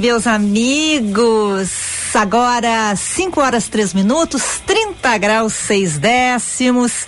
Meus amigos. Agora, 5 horas 3 minutos, 30 graus 6 décimos.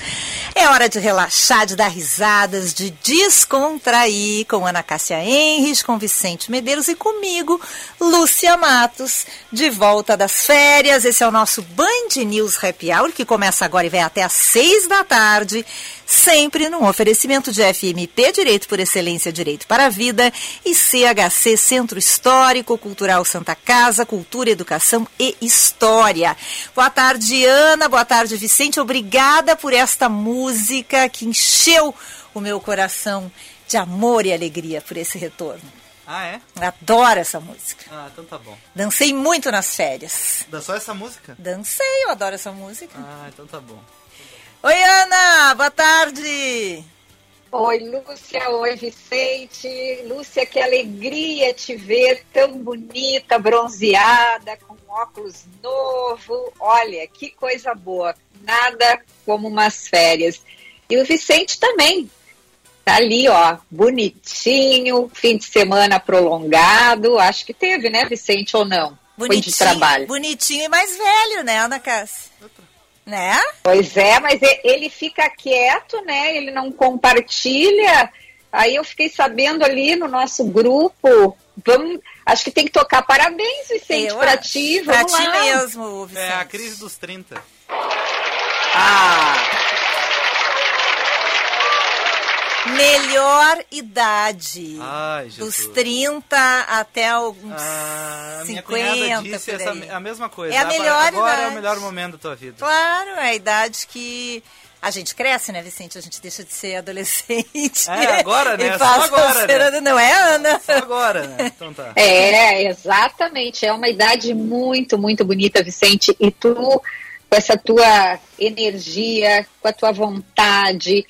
É hora de relaxar, de dar risadas, de descontrair com Ana Cássia Henrich, com Vicente Medeiros e comigo, Lúcia Matos, de volta das férias. Esse é o nosso Band News Happy Hour, que começa agora e vai até às 6 da tarde, sempre num oferecimento de FMP Direito por Excelência Direito para a Vida e CHC Centro Histórico Cultural Santa Casa, Cultura, Educação e História. Boa tarde, Ana. Boa tarde, Vicente. Obrigada por esta música que encheu o meu coração de amor e alegria por esse retorno. Ah, é? Adoro essa música. Ah, então tá bom. Dancei muito nas férias. Dançou essa música? Dancei, eu adoro essa música. Ah, então tá bom. Oi, Ana, boa tarde. Oi, Lúcia. Oi, Vicente. Lúcia, que alegria te ver tão bonita, bronzeada, com óculos novo. Olha, que coisa boa. Nada como umas férias. E o Vicente também. Tá ali, ó, bonitinho, fim de semana prolongado. Acho que teve, né, Vicente, ou não? Foi de trabalho. Bonitinho e mais velho, né, Ana Cássia? Né? Pois é, mas ele fica quieto, né? Ele não compartilha. Aí eu fiquei sabendo ali no nosso grupo. Vamos, acho que tem que tocar parabéns, Vicente, Eu pra ti. Pra Vamos ti lá. mesmo, Vicente. É a crise dos 30. Ah, Melhor idade. Ai, Dos Jesus. 30 até alguns Ah, a minha 50, cunhada disse essa, a mesma coisa. É a Agora- melhor Agora é idade. o melhor momento da tua vida. Claro, é a idade que a gente cresce, né, Vicente? A gente deixa de ser adolescente. É, agora, né? Só agora, ser né? Não é, Ana? Só agora, né? Então tá. é, exatamente. É uma idade muito, muito bonita, Vicente. E tu, com essa tua energia, com a tua vontade,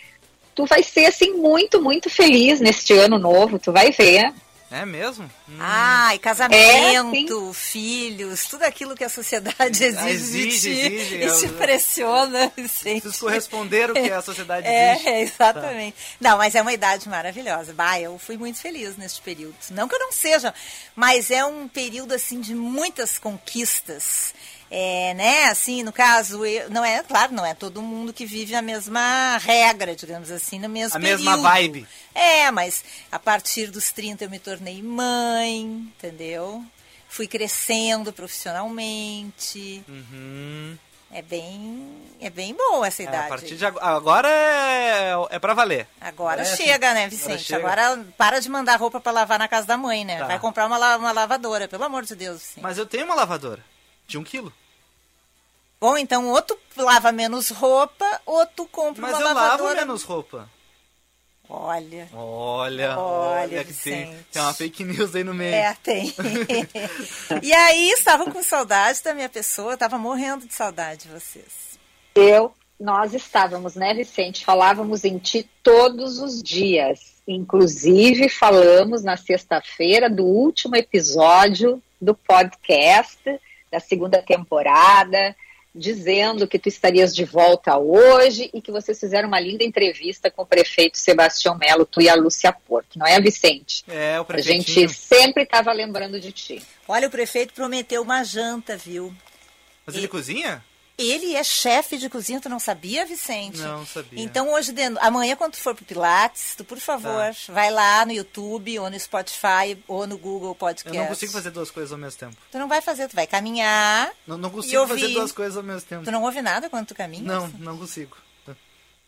tu vai ser, assim, muito, muito feliz neste ano novo. Tu vai ver. É mesmo? Hum. Ai, É, casamento, filhos, tudo aquilo que a sociedade exige, exige, de ti exige, e eu- te pressiona, Vicente. Preciso corresponder o que a sociedade exige. É, exatamente. Não, mas é uma idade maravilhosa. Bah, eu fui muito feliz neste período. Não que eu não seja, mas é um período assim de muitas conquistas. É, né, assim, no caso, eu, não é, claro, não é todo mundo que vive a mesma regra, digamos assim, no mesmo A período. mesma vibe. É, mas a partir dos 30 eu me tornei mãe, entendeu? Fui crescendo profissionalmente. Uhum. É bem, é bem boa essa É, idade. a partir de agora, agora é, é pra valer. Agora É assim. chega, né, Agora Vicente? chega. Agora, para de mandar roupa pra lavar na casa da mãe, né? Tá. Vai comprar uma, uma lavadora, pelo amor de Deus, Vicente. Mas eu tenho uma lavadora. De um quilo. Bom, então, ou tu lava menos roupa, ou tu compra Mas uma eu lavadora. lavo menos roupa. Olha. Olha, Olha, que tem, Vicente. tem uma fake news aí no meio. É, tem. e aí, estavam com saudade da minha pessoa, eu tava morrendo de saudade de vocês. Eu, nós estávamos, né, Vicente? Falávamos em ti todos os dias. Inclusive, falamos na sexta-feira do último episódio do podcast da segunda temporada. Dizendo que tu estarias de volta hoje e que vocês fizeram uma linda entrevista com o prefeito Sebastião Melo, tu e a Lúcia Porto, não é, Vicente? É, o A prefeitinho. gente sempre estava lembrando de ti. Olha, o prefeito prometeu uma janta, viu? Mas ele cozinha? Ele é chefe de cozinha, tu não sabia, Vicente? Não sabia. Então hoje, de- amanhã quando tu for pro Pilates, tu por favor, Tá. vai lá no YouTube, ou no Spotify, ou no Google Eu Podcast. não consigo fazer duas coisas ao mesmo tempo. Tu não vai fazer, tu vai caminhar. Não, não consigo fazer duas coisas ao mesmo tempo. Tu não ouve nada quando tu caminha? Não, não consigo.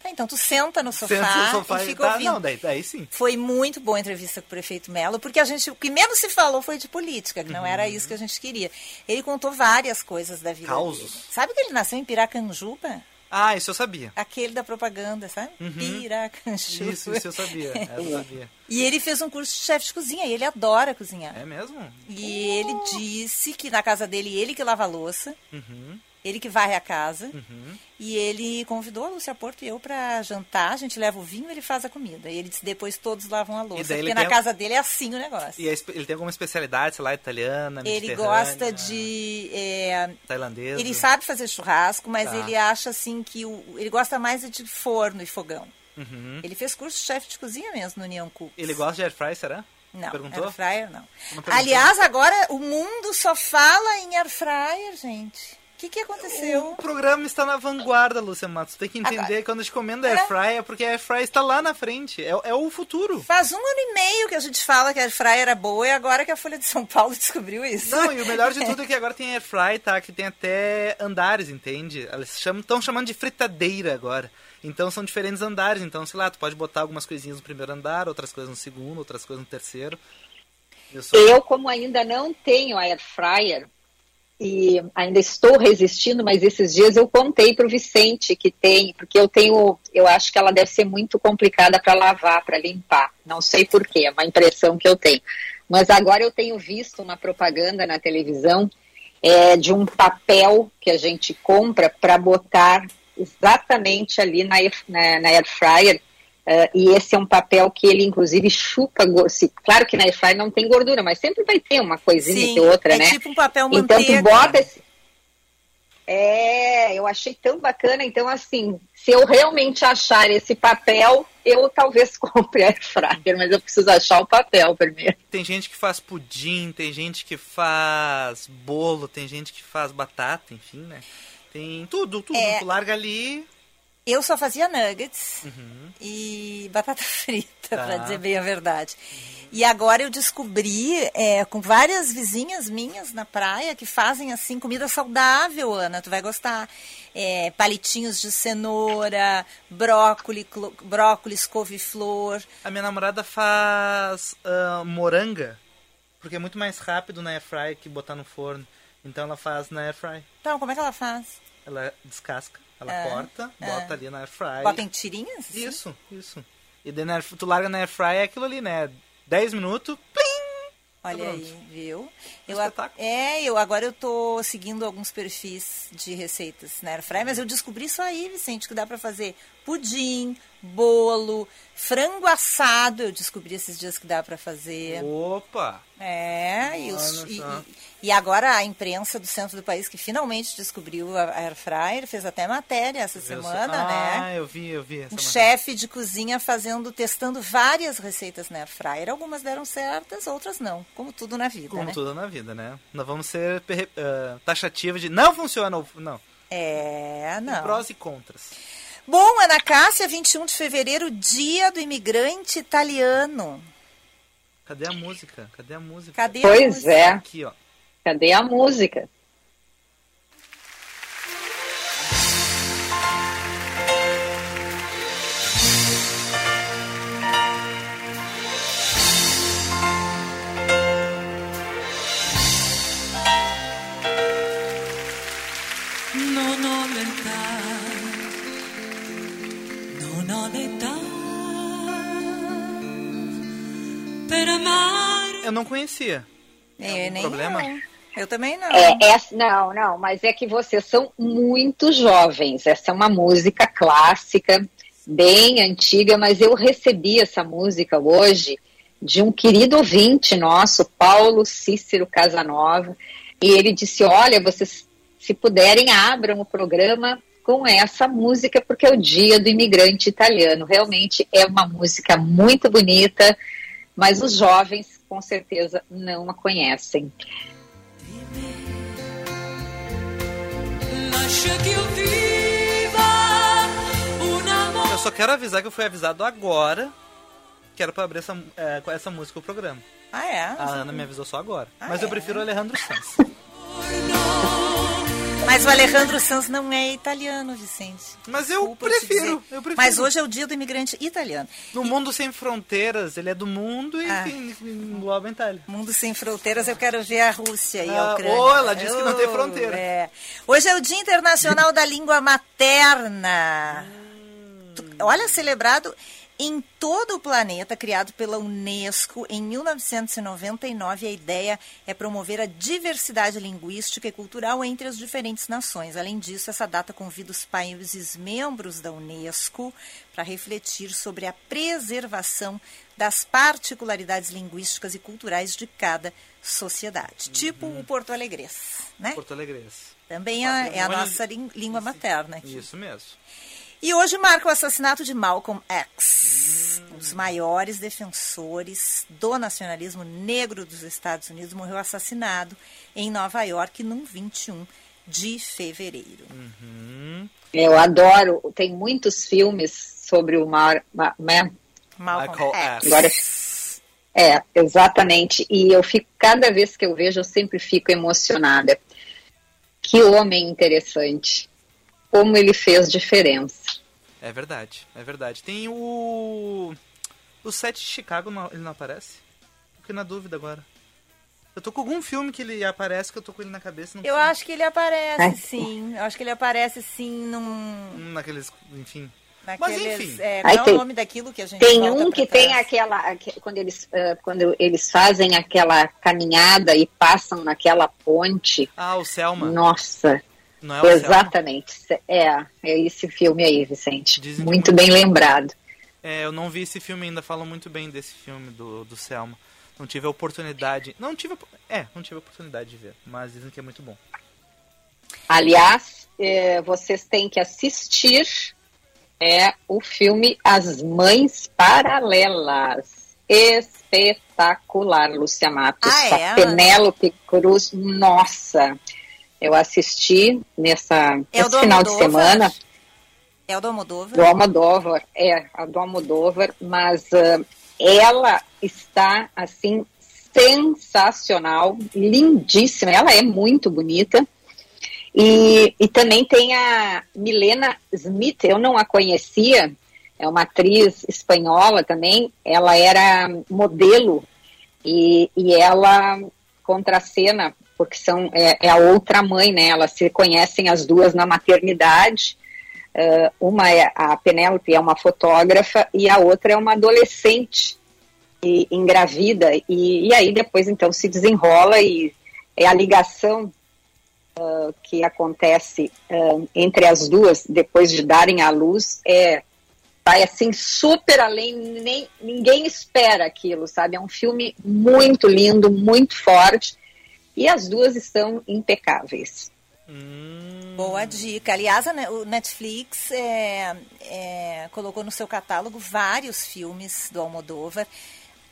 Tá, então tu senta no sofá, Senta no sofá e fica tá, ouvindo. Não, daí, daí sim. Foi muito boa a entrevista com o prefeito Melo, porque a gente, o que menos se falou foi de política, que não Uhum. era isso que a gente queria. Ele contou várias coisas da vida Causos. dele. Sabe que ele nasceu em Piracanjuba? Ah, isso eu sabia. Aquele da propaganda, sabe? Piracanjuba. Uhum. Isso, isso eu sabia. Eu sabia. E ele fez um curso de chefe de cozinha, e ele adora cozinhar. É mesmo? E ele disse que na casa dele, ele que lava a louça, Uhum, ele que varre a casa. uhum. E ele convidou a Lúcia Porto e eu pra jantar. A gente leva o vinho ele faz a comida. E ele disse depois todos lavam a louça. Porque na tem- casa dele é assim o negócio. E espe- ele tem alguma especialidade, sei lá, italiana, Ele gosta de. é, Tailandesa? ele sabe fazer churrasco, mas Tá. ele acha assim que o, ele gosta mais de forno e fogão. Uhum. Ele fez curso de chefe de cozinha mesmo no União Cooks. Ele gosta de air fry, será? Não, Perguntou? air fryer não. Não? Aliás, agora o mundo só fala em air fryer, gente. O que, que aconteceu? O programa está na vanguarda, Lúcia Matos. Tem que entender Agora- que quando a gente comenda air É. fry é porque a air fry está lá na frente. É, é o futuro. Faz um ano e meio que a gente fala que a air fryer era boa e agora que a Folha de São Paulo descobriu isso. Não, e o melhor de tudo é que agora tem air fry, tá? Que tem até andares, entende? Eles estão chamando de fritadeira agora. Então são diferentes andares. Então, sei lá, tu pode botar algumas coisinhas no primeiro andar, outras coisas no segundo, outras coisas no terceiro. Eu sou... Eu, como ainda não tenho air fryer e ainda estou resistindo, mas esses dias eu contei para o Vicente que tem, porque eu tenho, eu acho que ela deve ser muito complicada para lavar, para limpar. Não sei porquê, é uma impressão que eu tenho. Mas agora eu tenho visto uma propaganda na televisão é, de um papel que a gente compra para botar exatamente ali na, na, na air fryer. Eh, e esse é um papel que ele, inclusive, chupa. se- Claro que na air fryer não tem gordura, mas sempre vai ter uma coisinha Sim, que outra, é né? tipo um papel Então manteiga. tu bota esse. É, eu achei tão bacana. Então, assim, se eu realmente achar esse papel, eu talvez compre air fryer, mas eu preciso achar o papel primeiro. Tem gente que faz pudim, tem gente que faz bolo, tem gente que faz batata, enfim, né? Tem tudo, tudo. É. Tu larga ali. Eu só fazia nuggets Uhum. e batata frita, Tá. pra dizer bem a verdade. E agora eu descobri, é, com várias vizinhas minhas na praia, que fazem assim comida saudável, Ana, tu vai gostar. É, palitinhos de cenoura, brócolis, brócolis, couve-flor. A minha namorada faz ah, moranga, porque é muito mais rápido na air fry que botar no forno. Então ela faz na air fry. Então, como é que ela faz? Ela descasca, ela Ah, corta, ah. bota ali na air fry. Bota em tirinhas? assim? Isso, isso. E daí na air- tu larga na air fry é aquilo ali, né? 10 minutos, plim! Olha Tá aí, viu? Eu, espetáculo. é, eu agora eu tô seguindo alguns perfis de receitas na Airfryer, mas eu descobri isso aí, Vicente, que dá para fazer pudim, bolo, frango assado, eu descobri esses dias que dá para fazer. Opa! É, e, os- e- e- agora a imprensa do centro do país que finalmente descobriu a Air Fryer fez até matéria essa só? semana, ah, né? eu vi, eu vi. Essa Um chefe de cozinha fazendo, testando várias receitas na Air Fryer. Algumas deram certas, outras não, como tudo na vida, Como né? tudo na vida, né? Nós vamos ser ah, taxativos de não funciona, ou- não. É, Tem não. Prós e contras. Bom, Ana Cássia, 21 de fevereiro, dia do imigrante italiano. Cadê a música? Cadê a música? Cadê a Pois música? é, Aqui, ó. cadê a música? Não conhecia. É, nem problema? eu. Eu também não. É, essa- não, não, mas é que vocês são muito jovens. Essa é uma música clássica, bem antiga, mas eu recebi essa música hoje de um querido ouvinte nosso, Paulo Cícero Casanova, e ele disse: Olha, vocês se puderem, abram o programa com essa música, porque é o Dia do Imigrante Italiano. Realmente é uma música muito bonita, mas os jovens com certeza não a conhecem. Eu só quero avisar que eu fui avisado agora que era pra abrir essa, é, com essa música o programa. Ah, é? A Ana me avisou só agora. Ah, Mas eu é? prefiro o Alejandro Sanz. Mas o Alejandro Sanz não é italiano, Vicente. Mas eu prefiro, eu prefiro. Mas hoje é o dia do imigrante italiano. No mundo sem fronteiras, ele é do mundo e Ah. enfim, engloba a Itália. Mundo sem fronteiras, eu quero ver a Rússia e a Ah, Ucrânia. oh, ela disse que não tem Oh, fronteira. é. Hoje é o Dia Internacional da Língua Materna. Tu- Olha, celebrado em todo o planeta, criado pela Unesco em 1999. A ideia é promover a diversidade linguística e cultural entre as diferentes nações. Além disso, essa data convida os países membros da Unesco para refletir sobre a preservação das particularidades linguísticas e culturais de cada sociedade. Tipo o Porto Alegres, né? Porto Alegrense. Também é, é a nossa língua materna aqui. Isso mesmo. E hoje marca o assassinato de Malcolm X, um dos maiores defensores do nacionalismo negro dos Estados Unidos, morreu assassinado em Nova York no 21 de fevereiro. Eu adoro, tem muitos filmes sobre o Mar, Ma- Ma- Malcolm X. Agora- É, exatamente. E eu fico, cada vez que eu vejo, eu sempre fico emocionada. Que homem interessante. Como ele fez diferença. É verdade, é verdade. Tem o. O set de Chicago, não- ele não aparece? Fiquei na dúvida agora. Eu tô com algum filme que ele aparece que eu tô com ele na cabeça. Não Eu sei. acho que ele aparece, É. sim. Eu acho que ele aparece, sim, num... Hum, Naqueles. Enfim. Naqueles, enfim. É, qual é tem- o nome daquilo que a gente Tem um que tem trás? aquela. aque- Quando eles, ah, quando eles fazem aquela caminhada e passam naquela ponte. Ah, o Selma. Nossa, Não é o Selma? exatamente. É, é esse filme aí, Vicente. Dizem Muito bem lembrado. É, eu não vi esse filme ainda, falam muito bem desse filme do, do Selma. Não tive a oportunidade. Não tive. a- É, não tive a oportunidade de ver, mas dizem que é muito bom. Aliás, eh, vocês têm que assistir é o filme As Mães Paralelas. Espetacular, Lúcia Matos. Ah, é? A Penélope Cruz, nossa. Eu assisti nessa, É do final de semana. É o do Almodóvar? do Almodóvar, é, a do Almodóvar, mas ah, ela está, assim, sensacional, lindíssima, ela é muito bonita, e, e também tem a Milena Smith, eu não a conhecia, é uma atriz espanhola também, ela era modelo, e, e ela contracena, porque são, é, é a outra mãe, né, elas se conhecem as duas na maternidade, Uh, uma é a Penélope é uma fotógrafa e a outra é uma adolescente e engravida. E, e aí depois então se desenrola e é a ligação uh, que acontece uh, entre as duas depois de darem à luz é vai assim super além nem ninguém espera aquilo sabe? É um filme muito lindo muito forte e as duas estão impecáveis Hum, Boa dica. Aliás, o Netflix é, é, colocou no seu catálogo vários filmes do Almodóvar.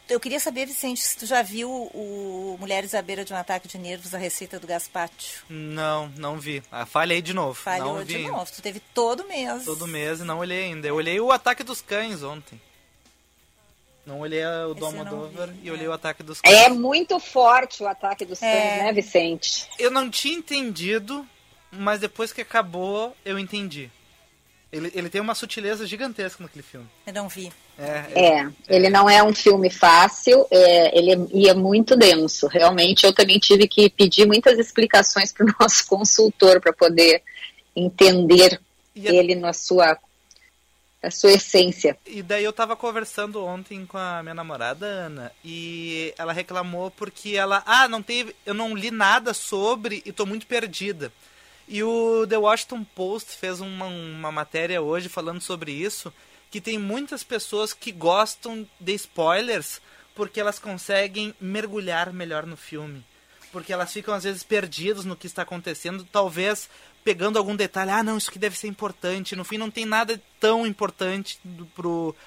Eu queria saber, Vicente, se tu já viu o Mulheres à beira de um ataque de nervos, a receita do Gaspacho. não, não vi. Ah, falhei de novo. Falhou não vi de novo. Tu teve todo mês. Todo mês e não olhei ainda. Eu olhei o Ataque dos Cães ontem. Não olhei o do Esse eu não Almodóvar vi, e é. olhei o Ataque dos Cães. É muito forte o ataque dos cães, É. né, Vicente? Eu não tinha entendido, mas depois que acabou, eu entendi. Ele, ele tem uma sutileza gigantesca naquele filme. Eu não vi. É, é. É, ele não é um filme fácil, é, ele é, e é muito denso. Realmente, eu também tive que pedir muitas explicações para o nosso consultor para poder entender E ele na sua, na sua essência. E daí eu tava conversando ontem com a minha namorada, Ana, e ela reclamou porque ela, ah, não teve, eu não li nada sobre e tô muito perdida. E o The Washington Post fez uma, uma matéria hoje falando sobre isso, que tem muitas pessoas que gostam de spoilers porque elas conseguem mergulhar melhor no filme. Porque elas ficam às vezes perdidas no que está acontecendo, talvez pegando algum detalhe, ah, não, isso aqui deve ser importante. No fim, não tem nada tão importante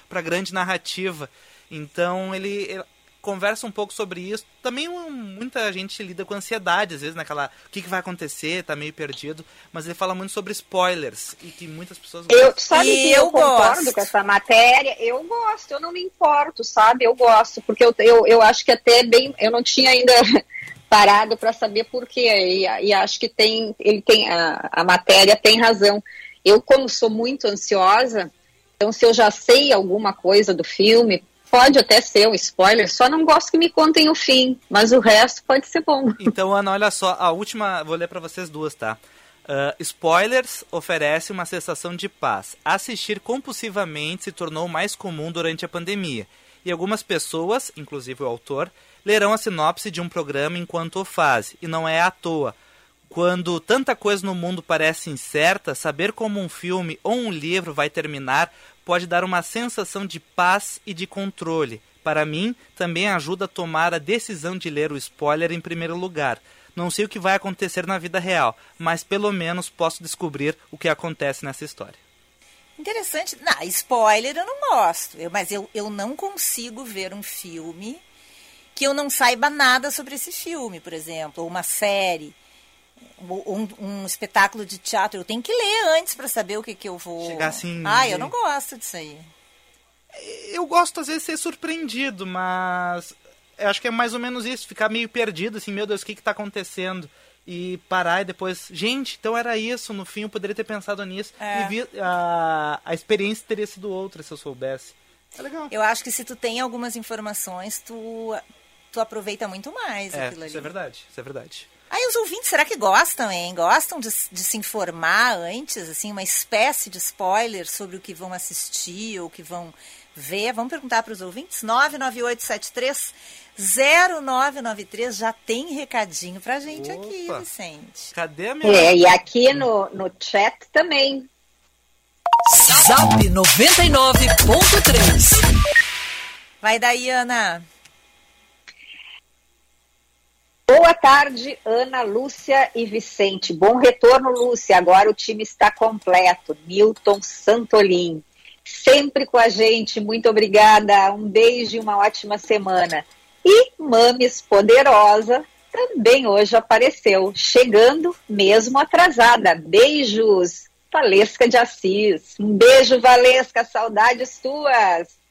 para a grande narrativa. Então, ele, conversa um pouco sobre isso. Também um, muita gente lida com ansiedade, às vezes, naquela. O que, que, vai acontecer, tá meio perdido. Mas ele fala muito sobre spoilers e que muitas pessoas. Eu, sabe e que eu, eu concordo gosto. com essa matéria. Eu gosto, eu não me importo, sabe? Eu gosto, porque eu, eu, eu acho que até bem. Eu não tinha ainda. parado para saber por quê. E, e, acho que tem, ele tem a, a matéria tem razão. Eu, como sou muito ansiosa, então se eu já sei alguma coisa do filme, pode até ser um spoiler, só não gosto que me contem o fim, mas o resto pode ser bom. Então, Ana, olha só, a última, vou ler para vocês duas, tá? Uh, spoilers oferece uma sensação de paz. Assistir compulsivamente se tornou mais comum durante a pandemia. E algumas pessoas, inclusive o autor, lerão a sinopse de um programa enquanto o faz, e não é à toa. Quando tanta coisa no mundo parece incerta, saber como um filme ou um livro vai terminar pode dar uma sensação de paz e de controle. Para mim, também ajuda a tomar a decisão de ler o spoiler em primeiro lugar. Não sei o que vai acontecer na vida real, mas pelo menos posso descobrir o que acontece nessa história. Interessante. Não, spoiler eu não gosto, eu, mas eu, eu não consigo ver um filme que eu não saiba nada sobre esse filme, por exemplo, ou uma série, um, um espetáculo de teatro. Eu tenho que ler antes para saber o que, que eu vou. Chegar assim. Ah, eu não gosto disso aí. Eu gosto, às vezes, de ser surpreendido, mas eu acho que é mais ou menos isso, ficar meio perdido, assim, meu Deus, o que está acontecendo? E parar e depois, gente, então era isso, no fim eu poderia ter pensado nisso. É. E vi, a, a experiência teria sido outra se eu soubesse. É legal. Eu acho que se tu tem algumas informações, tu, tu aproveita muito mais é, aquilo ali. Isso é verdade, isso é verdade. Aí os ouvintes, será que gostam, hein? Gostam de, de, se informar antes, assim, uma espécie de spoiler sobre o que vão assistir ou o que vão ver? Vamos perguntar para os ouvintes? 99873 0993 já tem recadinho pra gente Opa. aqui, Vicente. Cadê a minha? É, e aqui no, no chat também. Zap 99.3 Vai daí, Ana. Boa tarde, Ana, Lúcia e Vicente. Bom retorno, Lúcia. Agora o time está completo. Milton Santolin. Sempre com a gente. Muito obrigada. Um beijo e uma ótima semana. E Mames Poderosa também hoje apareceu, chegando mesmo atrasada. Beijos, Valesca de Assis. Um beijo, Valesca. Saudades tuas.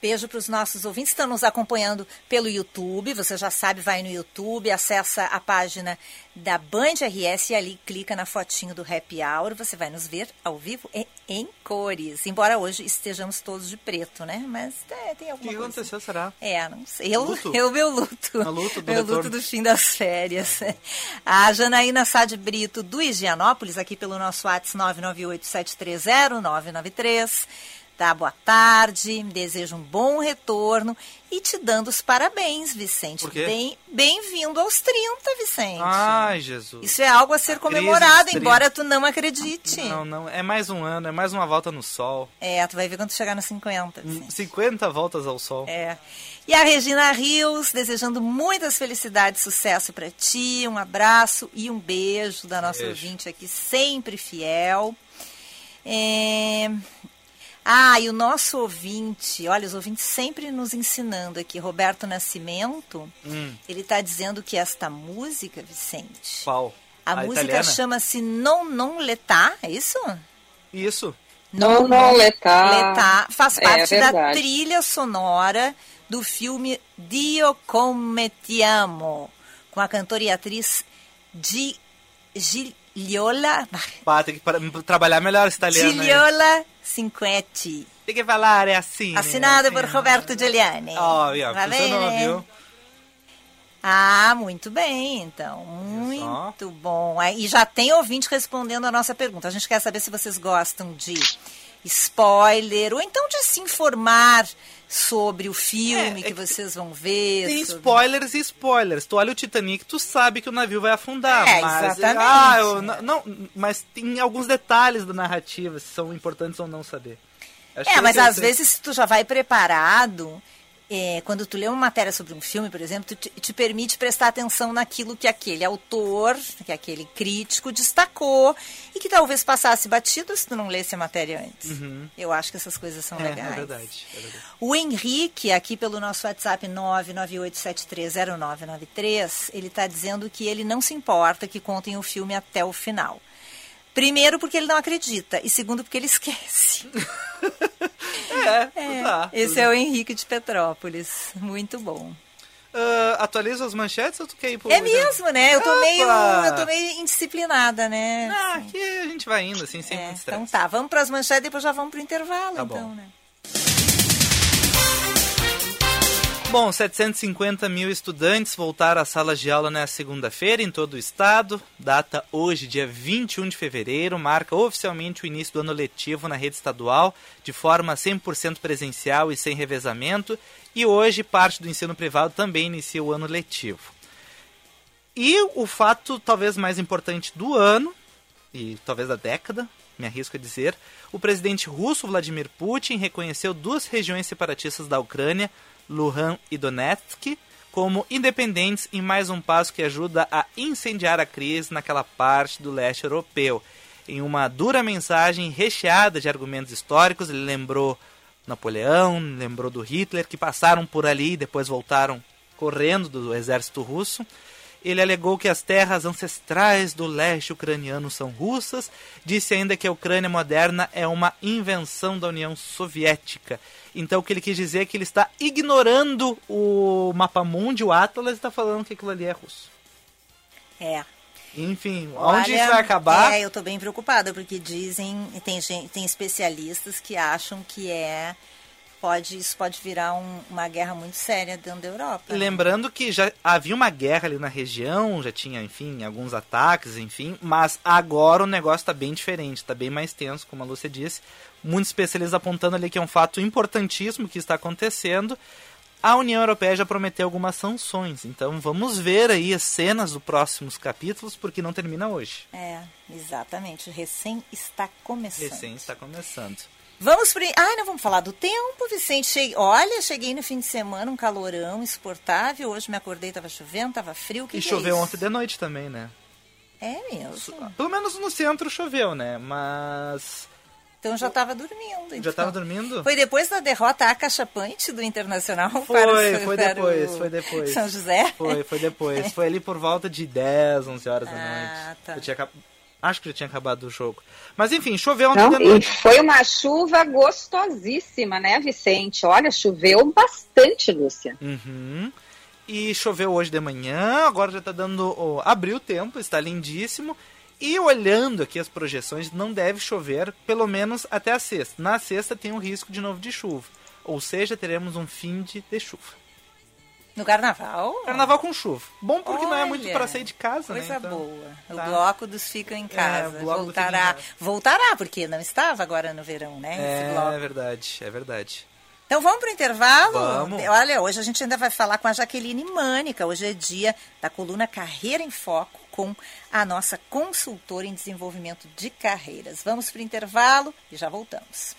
Beijo para os nossos ouvintes que estão nos acompanhando pelo YouTube. Você já sabe, vai no YouTube, acessa a página da Band RS e ali clica na fotinho do Happy Hour. Você vai nos ver ao vivo e em cores. Embora hoje estejamos todos de preto, né? Mas é, tem alguma coisa. O que aconteceu, será? É, não sei. Eu, luto? eu meu luto. A luto do meu retorno. luto do fim das férias. A Janaína Sade Brito, do Higienópolis, aqui pelo nosso WhatsApp 998 730 993 tá? Boa tarde, desejo um bom retorno e te dando os parabéns, Vicente. Por quê? Bem, bem-vindo aos 30, Vicente. Ai, Jesus. Isso é algo a ser a comemorado, embora tu não acredite. Não, não, é mais um ano, é mais uma volta no sol. É, tu vai ver quando chegar nos 50, Vicente. 50 voltas ao sol. É. E a Regina Rios, desejando muitas felicidades, sucesso para ti, um abraço e um beijo da nossa beijo. ouvinte aqui, sempre fiel. É, ah, e o nosso ouvinte, olha, os ouvintes sempre nos ensinando aqui, Roberto Nascimento, hum. ele está dizendo que esta música, Vicente. Qual? A, a música chama-se Non Non Letá, é isso? Isso. Non Non Letá. Letá faz é parte é da trilha sonora do filme Dio Come Ti Amo, com a cantora e atriz Gi, Gigliola... Pá, tem que trabalhar melhor esse italiano Gigliola Cinquetti. Tem que falar, é assim. Assinado por Roberto Giuliani. Óbvio, Va bene? viu? Ah, muito bem, então. Muito bom. E já tem ouvinte respondendo a nossa pergunta. A gente quer saber se vocês gostam de spoiler ou então de se informar sobre o filme é, é que vocês vão ver. Tem sobre... spoilers e spoilers. Tu olha o Titanic, tu sabe que o navio vai afundar. É, mas, exatamente. Ah, eu, não, mas tem alguns detalhes da narrativa, se são importantes ou não saber. Acho é, mas às vezes tu já vai preparado, é, quando tu lê uma matéria sobre um filme, por exemplo, tu te, te permite prestar atenção naquilo que aquele autor, que aquele crítico destacou e que talvez passasse batido se tu não lesse a matéria antes. Eu acho que essas coisas são Uhum. É, legais. é verdade, é verdade. O Henrique, aqui pelo nosso WhatsApp 998730993, ele está dizendo que ele não se importa que contem o filme até o final. Primeiro, porque ele não acredita. E segundo, porque ele esquece. É, É, tá. esse é o Henrique de Petrópolis. Muito bom. Ah, atualiza as manchetes ou tu quer ir pro... É mesmo, né? Eu tô, Opa! meio, eu tô meio indisciplinada, né? Ah, aqui a gente vai indo, assim, sem É, então tá, vamos para as manchetes e depois já vamos pro intervalo, Tá bom. então, né? Bom, 750 mil estudantes voltaram às salas de aula nesta segunda-feira em todo o estado. Data hoje, dia 21 de fevereiro, marca oficialmente o início do ano letivo na rede estadual, de forma 100% presencial e sem revezamento. E hoje, parte do ensino privado também inicia o ano letivo. E o fato talvez mais importante do ano, e talvez da década, me arrisco a dizer, o presidente russo Vladimir Putin reconheceu duas regiões separatistas da Ucrânia, Luhan e Donetsk, como independentes em mais um passo que ajuda a incendiar a crise naquela parte do leste europeu. Em uma dura mensagem recheada de argumentos históricos, ele lembrou Napoleão, lembrou do Hitler, que passaram por ali e depois voltaram correndo do exército russo. Ele alegou que as terras ancestrais do leste ucraniano são russas, disse ainda que a Ucrânia moderna é uma invenção da União Soviética. Então o que ele quis dizer é que ele está ignorando o mapa mundi, o Atlas, e está falando que aquilo ali é russo. É. Enfim, onde Olha, isso vai acabar? É, eu tô bem preocupada, porque dizem, tem, gente, tem especialistas que acham que é. Pode, isso pode virar um- uma guerra muito séria dentro da Europa. né? Lembrando que já havia uma guerra ali na região, já tinha, enfim, alguns ataques, enfim, mas agora o negócio está bem diferente, está bem mais tenso, como a Lúcia disse. Muitos especialistas apontando ali que é um fato importantíssimo que está acontecendo. A União Europeia já prometeu algumas sanções, então vamos ver aí as cenas dos próximos capítulos, porque não termina hoje. É, exatamente. Recém está começando. Recém está começando. Vamos pro. Ai, não vamos falar do tempo, Vicente. Cheguei... Olha, cheguei no fim de semana, um calorão insuportável. Hoje me acordei, tava chovendo, tava frio. Que E que choveu é ontem de noite também, né? É mesmo. Pelo menos no centro choveu, né? Mas. Então já tava dormindo. Já então. estava dormindo? Foi depois da derrota acachapante do Internacional Foi, para, o- foi depois, o foi depois. São José? Foi, foi depois. Foi ali por volta de 10, 11 horas da Ah, noite. tá. Eu tinha Acho que já tinha acabado o jogo. Mas enfim, choveu ontem Não, e foi uma chuva gostosíssima, né, Vicente? Olha, choveu bastante, Lúcia. Uhum. E choveu hoje de manhã, agora já tá dando. ó, abriu o tempo, está lindíssimo. E olhando aqui as projeções, não deve chover pelo menos até a sexta. Na sexta tem um risco de novo de chuva. Ou seja, teremos um fim de, de chuva. No carnaval? Carnaval com chuva. Bom porque não é muito Olha, para sair de casa, Coisa né? Então, boa. O tá. bloco dos fica em casa. o bloco do Fica em voltará. Casa. Voltará, porque não estava agora no verão, né? É, é verdade, é verdade. Então vamos para o intervalo? Vamos. Olha, hoje a gente ainda vai falar com a Jaqueline Mânica. Hoje é dia da coluna Carreira em Foco com a nossa consultora em desenvolvimento de carreiras. Vamos para o intervalo e já voltamos.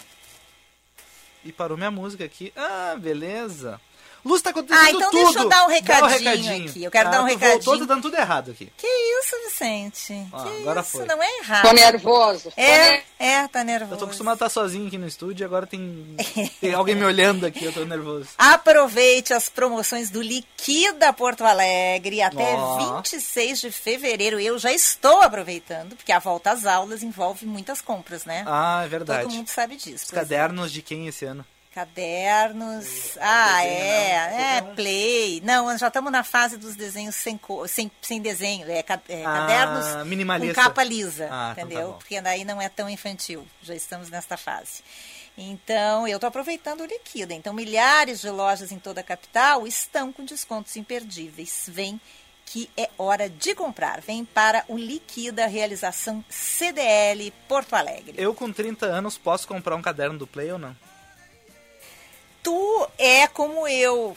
E parou minha música aqui. Ah, beleza. Luz, tá acontecendo Ah, então tudo. deixa eu dar um Dá recadinho aqui. Eu quero Ah, dar um recadinho. Voltou, tá dando tudo errado aqui. Que isso, Vicente? Ah, que agora isso? foi. Não é errado. Tô nervoso. É, é, tá nervoso. Eu tô acostumado a estar sozinho aqui no estúdio e agora tem, tem alguém me olhando aqui, eu tô nervoso. Aproveite as promoções do Liquida Porto Alegre até Ó. 26 de fevereiro. Eu já estou aproveitando, porque a volta às aulas envolve muitas compras, né? Ah, é verdade. Todo mundo sabe disso. Os é. cadernos de quem esse ano? Cadernos. Ah, desenho, é. não. É, Qualquer um. play. Não, já estamos na fase dos desenhos sem, sem, sem desenho. É, é, Ah, cadernos minimalista. com capa lisa. Ah, então tá entendeu? Porque daí não é tão infantil. Já estamos nesta fase. Então, eu estou aproveitando o Liquida. Então, milhares de lojas em toda a capital estão com descontos imperdíveis. Vem que é hora de comprar. Vem para o Liquida Realização CDL Porto Alegre. Eu com 30 anos posso comprar um caderno do Play ou não? tu é como eu.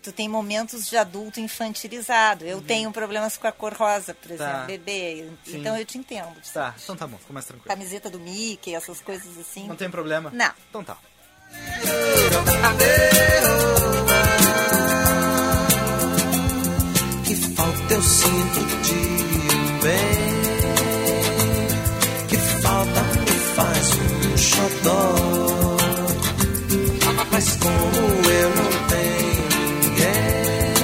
Tu tem momentos de adulto infantilizado. Eu uhum. tenho problemas com a cor rosa, por tá. exemplo, tá. bebê. Sim. Então eu te entendo. Tá, então tá bom, fica mais tranquilo. Camiseta do Mickey, essas coisas assim. Não tem problema? Não. Então tá. Que falta eu sinto de bem. Que falta me faz um xodó. Mas como eu não tenho ninguém,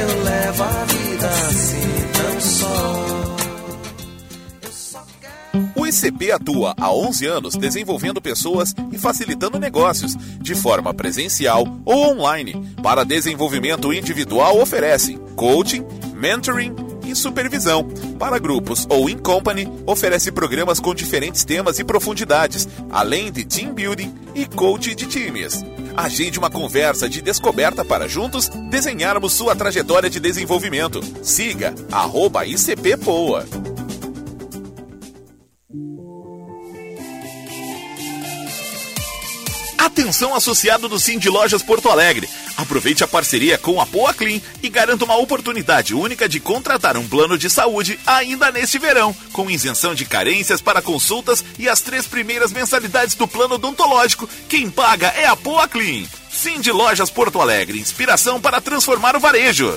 eu levo a vida assim tão só. O ICP atua há 11 anos desenvolvendo pessoas e facilitando negócios, de forma presencial ou online. Para desenvolvimento individual, oferece coaching, mentoring e supervisão. Para grupos ou in company, oferece programas com diferentes temas e profundidades, além de team building e coaching de times. Agende uma conversa de descoberta para juntos desenharmos sua trajetória de desenvolvimento. Siga arroba ICP Atenção associado do de Lojas Porto Alegre. Aproveite a parceria com a Poa Clean e garanta uma oportunidade única de contratar um plano de saúde ainda neste verão, com isenção de carências para consultas e as três primeiras mensalidades do plano odontológico. Quem paga é a Poa Clean. De Lojas Porto Alegre, inspiração para transformar o varejo.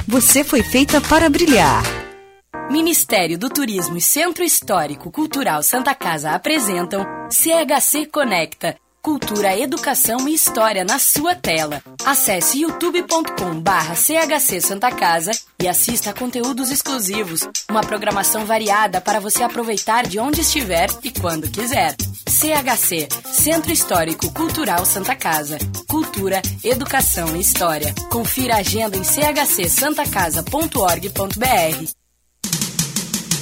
você foi feita para brilhar. Ministério do Turismo e Centro Histórico Cultural Santa Casa apresentam CHC Conecta. Cultura, educação e história na sua tela. Acesse youtube.com barra CHC Santa Casa e assista a conteúdos exclusivos. Uma programação variada para você aproveitar de onde estiver e quando quiser. CHC, Centro Histórico Cultural Santa Casa. Cultura, educação e história. Confira a agenda em chcsantacasa.org.br.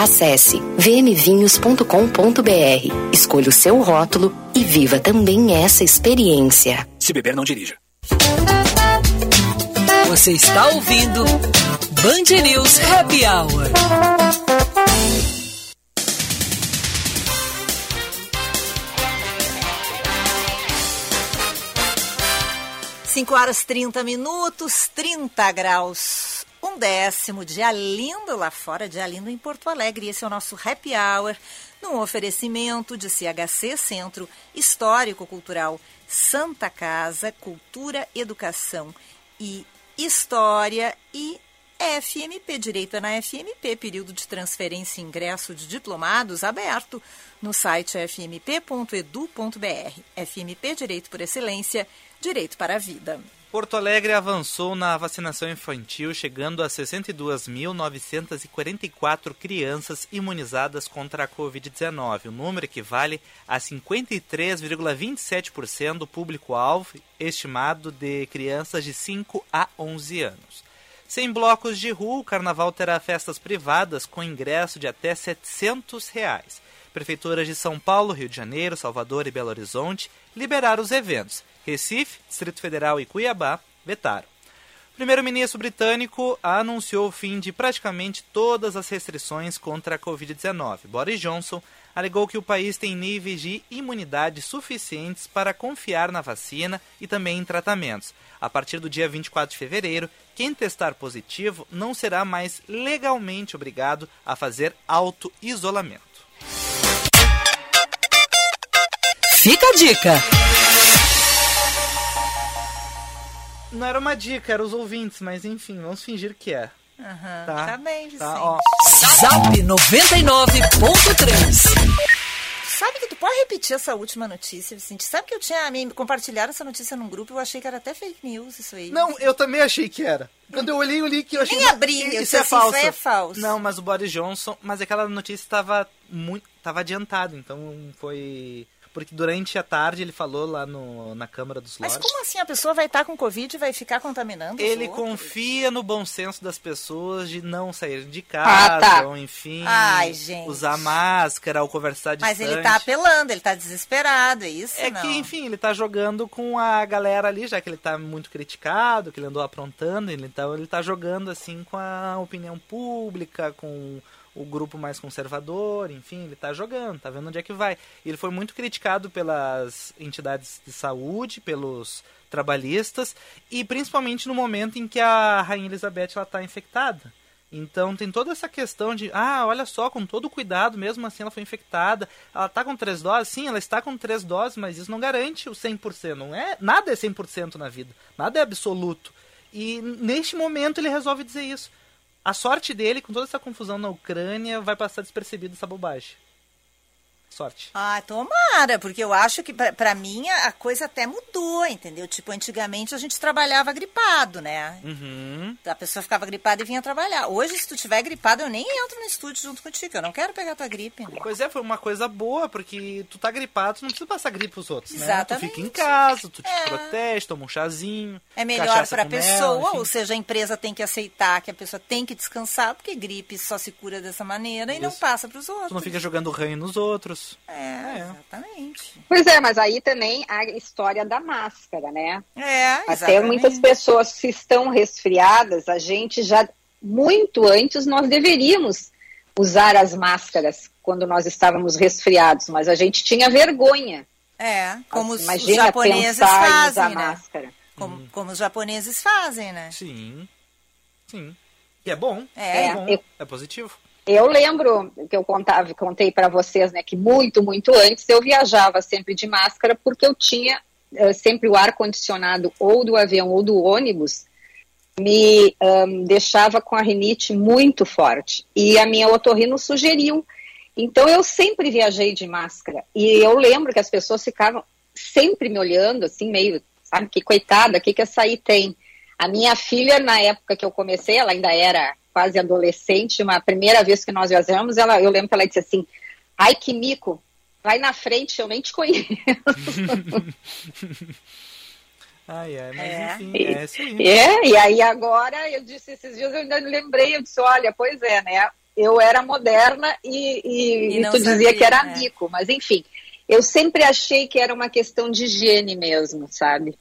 Acesse vmvinhos.com.br, escolha o seu rótulo e viva também essa experiência. Se beber, não dirija. Você está ouvindo Band News Happy Hour. Cinco horas 30 minutos, 30 graus. Um décimo, dia lindo lá fora, dia lindo em Porto Alegre. Esse é o nosso Happy Hour, num oferecimento de CHC Centro Histórico Cultural Santa Casa, Cultura, Educação e História e FMP, Direito na FMP, período de transferência e ingresso de diplomados aberto no site fmp.edu.br. FMP, Direito por Excelência, Direito para a Vida. Porto Alegre avançou na vacinação infantil, chegando a 62.944 crianças imunizadas contra a Covid-19. O número equivale a 53,27% do público-alvo estimado de crianças de 5 a 11 anos. Sem blocos de rua, o carnaval terá festas privadas com ingresso de até 700 reais. Prefeituras de São Paulo, Rio de Janeiro, Salvador e Belo Horizonte liberaram os eventos. Recife, Distrito Federal e Cuiabá vetaram. O primeiro-ministro britânico anunciou o fim de praticamente todas as restrições contra a Covid-19. Boris Johnson alegou que o país tem níveis de imunidade suficientes para confiar na vacina e também em tratamentos. A partir do dia 24 de fevereiro, quem testar positivo não será mais legalmente obrigado a fazer auto-isolamento. Fica a dica. Não era uma dica, eram os ouvintes, mas enfim, vamos fingir que é. Aham, Tá. tá. bem, Vicente. Tá, ó. Zap 99.3. Sabe que tu pode repetir essa última notícia, Vicente? Sabe que eu tinha me compartilhado essa notícia num grupo e eu achei que era até fake news isso aí. Não, eu também achei que era. Quando eu olhei o link, eu achei nem que abri, eu isso disse é assim, falso. isso é falso. Não, mas o Boris Johnson, mas aquela notícia estava muito, estava adiantada, então foi porque durante a tarde ele falou lá no, na Câmara dos Mas Lordes. como assim a pessoa vai estar com Covid e vai ficar contaminando Ele confia no bom senso das pessoas de não sair de casa, Ah, tá. ou enfim, Ai, gente. usar máscara ou conversar Mas distante. ele tá apelando, ele tá desesperado, é isso? É não? que, enfim, ele tá jogando com a galera ali, já que ele tá muito criticado, que ele andou aprontando, então ele tá jogando assim com a opinião pública, com o grupo mais conservador, enfim, ele tá jogando, tá vendo onde é que vai. Ele foi muito criticado pelas entidades de saúde, pelos trabalhistas, e principalmente no momento em que a Rainha Elizabeth ela tá infectada. Então tem toda essa questão de, ah, olha só, com todo cuidado, mesmo assim ela foi infectada. Ela tá com três doses? Sim, ela está com três doses, mas isso não garante o 100%. Não é, nada é 100% na vida. Nada é absoluto. E neste momento ele resolve dizer isso. A sorte dele, com toda essa confusão na Ucrânia, vai passar despercebido essa bobagem. Sorte. Ah, tomara, porque eu acho que pra, pra mim a coisa até mudou, entendeu? Tipo, antigamente a gente trabalhava gripado, né? Uhum. A pessoa ficava gripada e vinha trabalhar. Hoje, se tu tiver gripado, eu nem entro no estúdio junto contigo. Eu não quero pegar tua gripe. Né? Pois é, foi uma coisa boa, porque tu tá gripado, tu não precisa passar gripe pros outros, né? Exatamente. Tu fica em casa, tu te É. protege, toma um chazinho. É melhor pra mel, pessoa, enfim. ou seja, a empresa tem que aceitar que a pessoa tem que descansar, porque gripe só se cura dessa maneira e não Isso. passa pros outros. Tu não fica jogando ranho nos outros. É, exatamente. Pois é, mas aí também a história da máscara, né? É, Até exatamente. muitas pessoas se estão resfriadas, a gente já muito antes nós deveríamos usar as máscaras quando nós estávamos resfriados, mas a gente tinha vergonha. É, como os, japoneses fazem, né? máscara. Como, como os japoneses fazem, né? Sim. Sim. E é bom. É. É, bom. Eu- É positivo. Eu lembro que eu contava, contei para vocês, né, que muito, muito antes eu viajava sempre de máscara porque eu tinha eh, sempre o ar condicionado ou do avião ou do ônibus me ahn, deixava com a rinite muito forte e a minha otorrino sugeriu. Então eu sempre viajei de máscara e eu lembro que as pessoas ficavam sempre me olhando assim meio, sabe, que coitada, o que que essa aí tem? A minha filha na época que eu comecei, ela ainda era quase adolescente, uma primeira vez que nós viajamos, ela, eu lembro que ela disse assim: "Ai que mico, vai na frente, eu nem te conheço". Ai, ai, mas É. enfim, é isso aí. É, e aí agora eu disse esses dias, eu ainda lembrei, eu disse, olha, pois é, né? Eu era moderna e, e, E e tu dizia sabia, que era né? mico, mas enfim, eu sempre achei que era uma questão de higiene mesmo, sabe?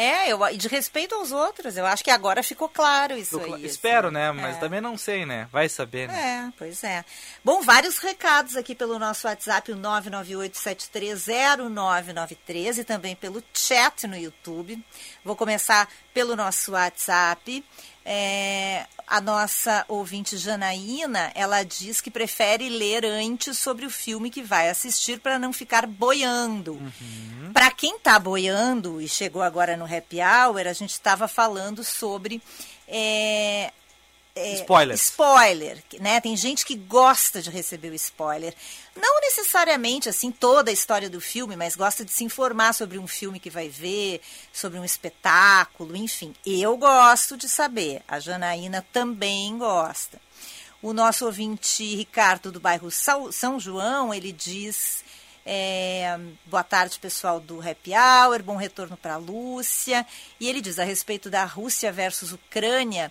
É, eu, e de respeito aos outros. Eu acho que agora ficou claro isso aí. Espero, assim. né? Mas É. também não sei, né? Vai saber, né? É, pois é. Bom, vários recados aqui pelo nosso WhatsApp, o 998730993 e também pelo chat no YouTube. Vou começar pelo nosso WhatsApp. É, a nossa ouvinte Janaína, ela diz que prefere ler antes sobre o filme que vai assistir para não ficar boiando. Uhum. Para quem tá boiando e chegou agora no Happy Hour, a gente estava falando sobre é, é, Spoilers. Spoiler, né? Tem gente que gosta de receber o spoiler. Não necessariamente assim toda a história do filme, mas gosta de se informar sobre um filme que vai ver, sobre um espetáculo, enfim. Eu gosto de saber. A Janaína também gosta. O nosso ouvinte Ricardo do bairro São São João, ele diz é, boa tarde, pessoal do Happy Hour, bom retorno para a Lúcia. E ele diz a respeito da Rússia versus Ucrânia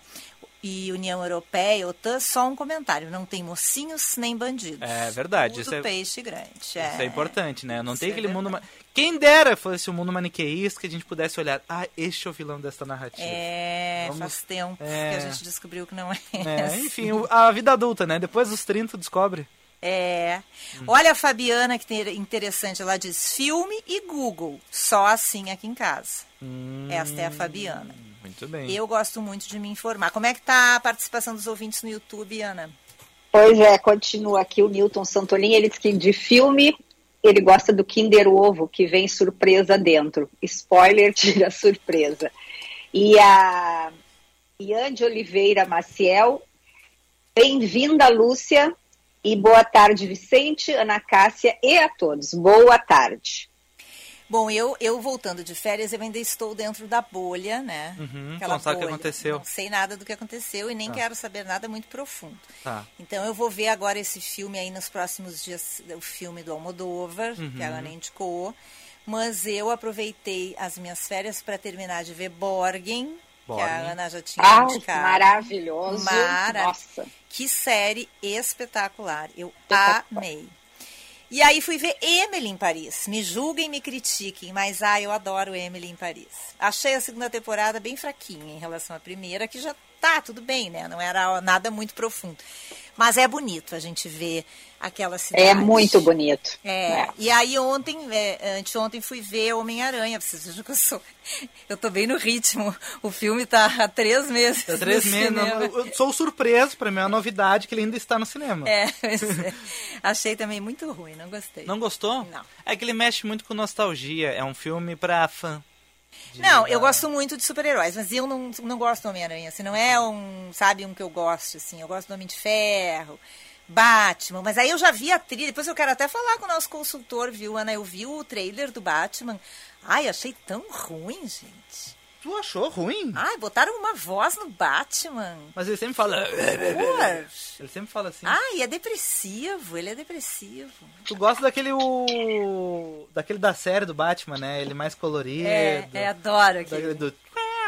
e União Europeia, OTAN, só um comentário: não tem mocinhos nem bandidos. É verdade, Tudo isso é- peixe grande. Isso é importante, né? Não Isso tem é aquele mundo. verdade. Quem dera fosse um mundo maniqueísta que a gente pudesse olhar. Ah, este é o vilão desta narrativa. É, Vamos- faz tempo É. que a gente descobriu que não é. É, assim. enfim, a vida adulta, né? Depois dos 30 descobre. É. Olha a Fabiana, que tem interessante, ela diz filme e Google. Só assim aqui em casa. Esta é a Fabiana. Muito bem. Eu gosto muito de me informar. Como é que tá a participação dos ouvintes no YouTube, Ana? Pois é, continua aqui o Newton Santolin, ele diz que de filme ele gosta do Kinder Ovo, que vem surpresa dentro. Spoiler, tira a surpresa. E a Ian de Oliveira Maciel, bem-vinda, Lúcia, e boa tarde, Vicente, Ana Cássia e a todos. Boa tarde. Bom, eu, eu voltando de férias, eu ainda estou dentro da bolha, né? Uhum, Aquela não sabe o que bolha. aconteceu. Não sei nada do que aconteceu e nem Tá. quero saber nada muito profundo. Tá. Então eu vou ver agora esse filme aí nos próximos dias, o filme do Almodóvar, Uhum. que a Ana indicou. Mas eu aproveitei as minhas férias para terminar de ver Borgen, que a Ana já tinha Ah, indicado. maravilhoso. Mara- Nossa. Que série espetacular. Eu Espetacular. amei. E aí fui ver Emily em Paris. Me julguem, me critiquem, mas ah, eu adoro Emily em Paris. Achei a segunda temporada bem fraquinha em relação à primeira, que já tá tudo bem, né? Não era nada muito profundo. Mas é bonito a gente ver aquela cidade. É muito bonito. É, e aí ontem, é, anteontem fui ver Homem-Aranha, vocês vejam que eu sou, eu tô bem no ritmo, o filme tá há três meses Tá três no meses. Eu sou surpreso, pra mim é uma novidade que ele ainda está no cinema. É, é. achei também muito ruim, não gostei. Não gostou? Não. É que ele mexe muito com nostalgia. É um filme pra fã. Não, eu gosto muito de super-heróis, mas eu não, não gosto do Homem-Aranha, assim, não é um, sabe, um que eu gosto, assim, eu gosto do Homem de Ferro, Batman, mas aí eu já vi a trilha, depois eu quero até falar com o nosso consultor, viu, Ana, eu vi o trailer do Batman, ai, achei tão ruim, gente. Tu achou ruim? Ai, botaram uma voz no Batman. Mas ele sempre fala. Poxa. Ele sempre fala assim. Ai, é depressivo, ele é depressivo. Tu gosta daquele o. daquele da série do Batman, né? Ele mais colorido. É, é, adoro aquele. do.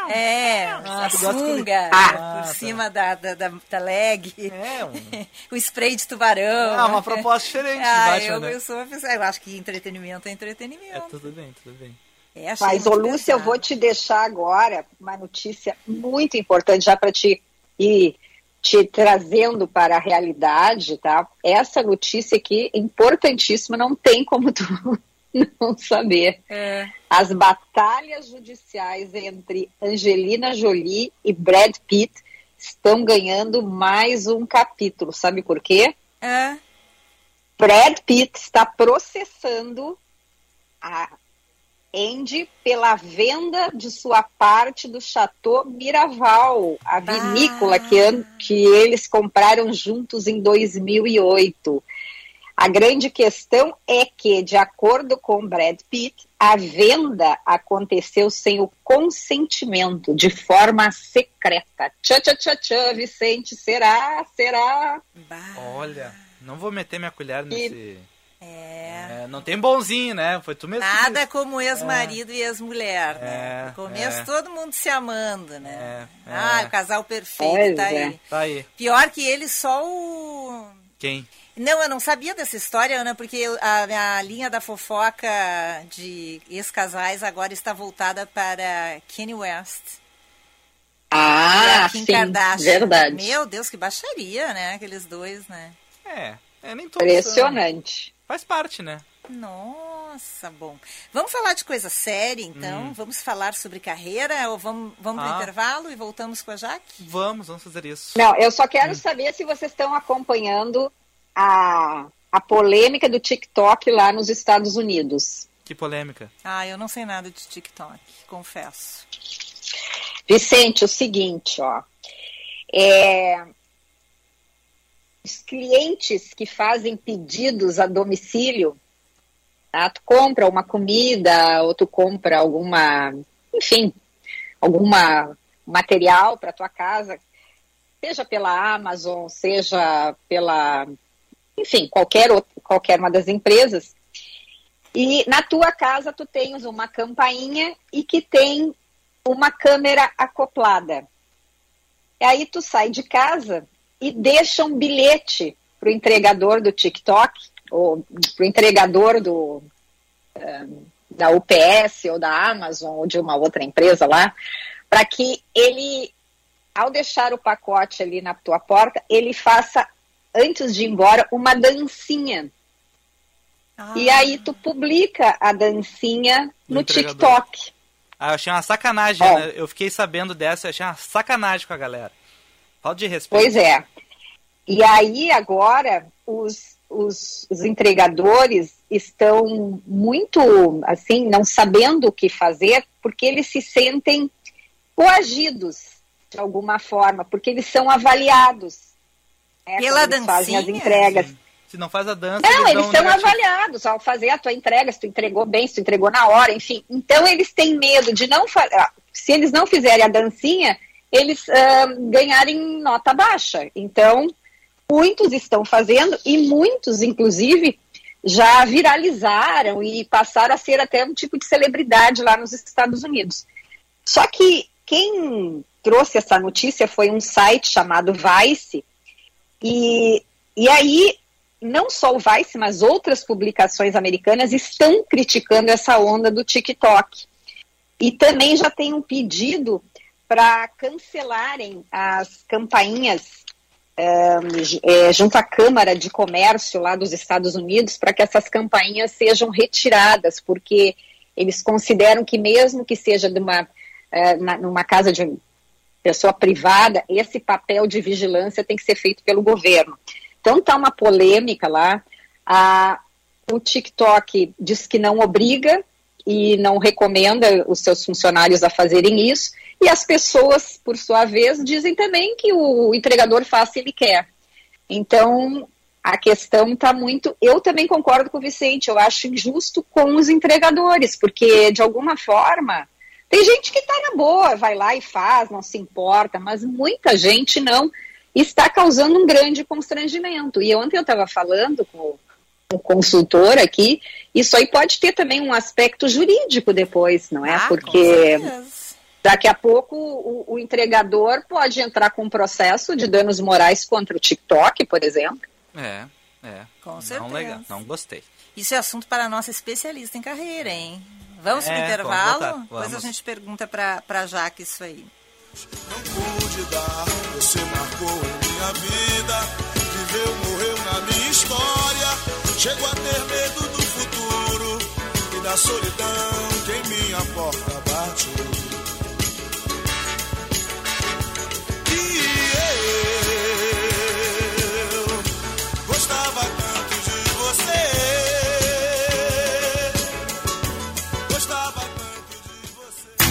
É, Ah, a que ele- sunga Ah, por tá. cima da, da, da, da leg. É, um- o spray de tubarão. Ah, uma proposta diferente ah, Batman, eu, né? eu sou uma pessoa. Eu acho que entretenimento é entretenimento. É tudo bem, tudo bem. É, Mas, ô Lúcia, eu vou te deixar agora uma notícia muito importante já para te ir te trazendo para a realidade, tá? Essa notícia aqui, importantíssima, não tem como tu não saber. É. As batalhas judiciais entre Angelina Jolie e Brad Pitt estão ganhando mais um capítulo. Sabe por quê? É. Brad Pitt está processando a Andy pela venda de sua parte do Chateau Miraval, a vinícola que, an- que eles compraram juntos em 2008. A grande questão é que, de acordo com Brad Pitt, a venda aconteceu sem o consentimento, de forma secreta. Tchã, tchã, tchã, tchã, Vicente, será? Será? Bah. Olha, não vou meter minha colher nesse. É. É, não tem bonzinho, né? Foi tu mesmo. Nada como ex-marido e ex-mulher, né? É, No começo é. todo mundo se amando, né? É, Ah, é. o casal perfeito Pois tá é. aí. Tá aí. Pior que ele, só o. Quem? Não, eu não sabia dessa história, Ana, porque eu- a minha linha da fofoca de ex-casais agora está voltada para Kanye West Ah, Kim sim, Kardashian. verdade. Meu Deus, que baixaria, né? Aqueles dois, né? É, é nem todos. são. Faz parte, né? Nossa, bom. Vamos falar de coisa séria, então? Vamos falar sobre carreira ou vamos, vamos Hum. Ah. intervalo e voltamos com a Jaque? Vamos, vamos fazer isso. Não, eu só quero saber se vocês estão acompanhando a, a polêmica do TikTok lá nos Estados Unidos. Que polêmica. Ah, eu não sei nada de TikTok, confesso. Vicente, o seguinte, ó. É, os clientes que fazem pedidos a domicílio, tá? tu compra uma comida ou tu compra alguma, enfim, alguma material para tua casa, seja pela Amazon, seja pela, enfim, qualquer outra, qualquer uma das empresas. E na tua casa tu tens uma campainha e que tem uma câmera acoplada. E aí tu sai de casa e deixa um bilhete para o entregador do TikTok ou para o entregador do eh, da UPS ou da Amazon ou de uma outra empresa lá, para que ele, ao deixar o pacote ali na tua porta, ele faça antes de ir embora, uma dancinha. Ah. E aí tu publica a dancinha No. TikTok. Ah, eu achei uma sacanagem, né? Eu fiquei sabendo dessa, eu achei uma sacanagem com a galera. Falta de respeito. Pois é. E aí agora os, os, os entregadores estão muito assim, não sabendo o que fazer, porque eles se sentem coagidos de alguma forma, porque eles são avaliados. né, Pela eles fazem as dancinha? entregas. Se não faz a dança, Não, eles um são negativo. avaliados ao fazer a tua entrega, se tu entregou bem, se tu entregou na hora, enfim. Então eles têm medo de não fazer. Se eles não fizerem a dancinha, eles ah, ganharem nota baixa. Então, muitos estão fazendo e muitos, inclusive, já viralizaram e passaram a ser até um tipo de celebridade lá nos Estados Unidos. Só que quem trouxe essa notícia foi um site chamado Vice, e, e aí não só o Vice, mas outras publicações americanas estão criticando essa onda do TikTok. E também já tem um pedido para cancelarem as campainhas eh, junto à Câmara de Comércio lá dos Estados Unidos para que essas campainhas sejam retiradas, porque eles consideram que mesmo que seja de uma, eh, na- numa casa de pessoa privada, esse papel de vigilância tem que ser feito pelo governo. Então tá uma polêmica lá. A, o TikTok diz que não obriga e não recomenda os seus funcionários a fazerem isso. E as pessoas, por sua vez, dizem também que o entregador faz se ele quer. Então, a questão está muito. Eu também concordo com o Vicente, eu acho injusto com os entregadores, porque, de alguma forma, tem gente que está na boa, vai lá e faz, não se importa, mas muita gente não está causando um grande constrangimento. E ontem eu estava falando com o consultor aqui, isso aí pode ter também um aspecto jurídico depois, não é? Ah, Porque. Daqui a pouco o, o entregador pode entrar com um processo de danos morais contra o TikTok, por exemplo. É, é. Com não certeza. legal, não gostei. Isso é assunto para a nossa especialista em carreira, hein? Vamos pro É, intervalo? vamos Depois a gente pergunta para pra Jaque isso aí. Não pude dar, você marcou em minha vida. Viveu, morreu na minha história. Chego a ter medo do futuro e da solidão que em minha porta bate.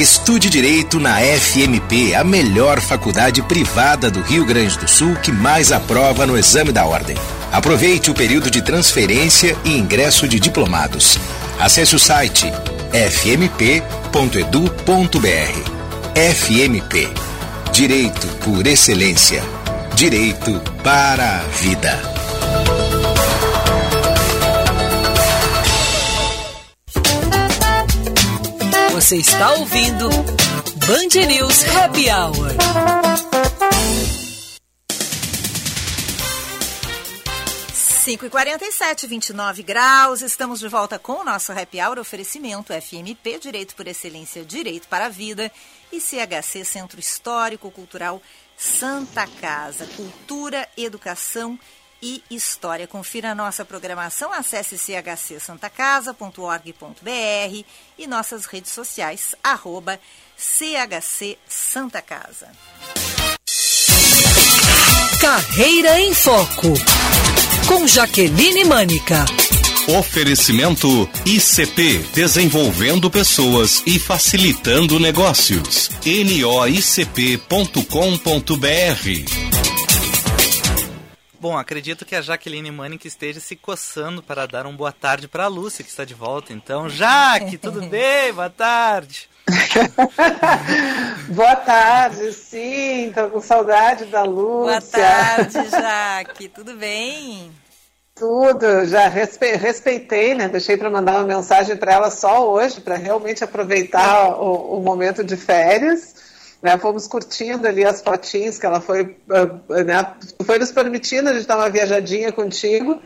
Estude Direito na FMP, a melhor faculdade privada do Rio Grande do Sul que mais aprova no exame da ordem. Aproveite o período de transferência e ingresso de diplomados. Acesse o site fmp.edu.br. FMP. Direito por excelência. Direito para a vida. Você está ouvindo Band News Happy Hour. Cinco e quarenta e sete, 29 graus. Estamos de volta com o nosso Happy Hour oferecimento FMP Direito por Excelência, Direito para a Vida e CHC Centro Histórico Cultural Santa Casa, Cultura, Educação e História. Confira a nossa programação, acesse chcsantacasa.org.br e nossas redes sociais, arroba CHC Santa Casa. Carreira em Foco, com Jaqueline Mânica. Oferecimento ICP Desenvolvendo Pessoas e Facilitando Negócios. noicp.com.br Bom, acredito que a Jaqueline Mânica esteja se coçando para dar um boa tarde para a Lúcia, que está de volta. Então, Jaque, tudo bem? Boa tarde. Boa tarde, sim, estou com saudade da Lúcia. Boa tarde, Jaque, tudo bem? Tudo, já respe respeitei, né? Deixei para mandar uma mensagem para ela só hoje, para realmente aproveitar o, o, momento de férias. Né? Fomos curtindo ali as fotinhas que ela foi, uh, né? foi nos permitindo a gente dar uma viajadinha contigo.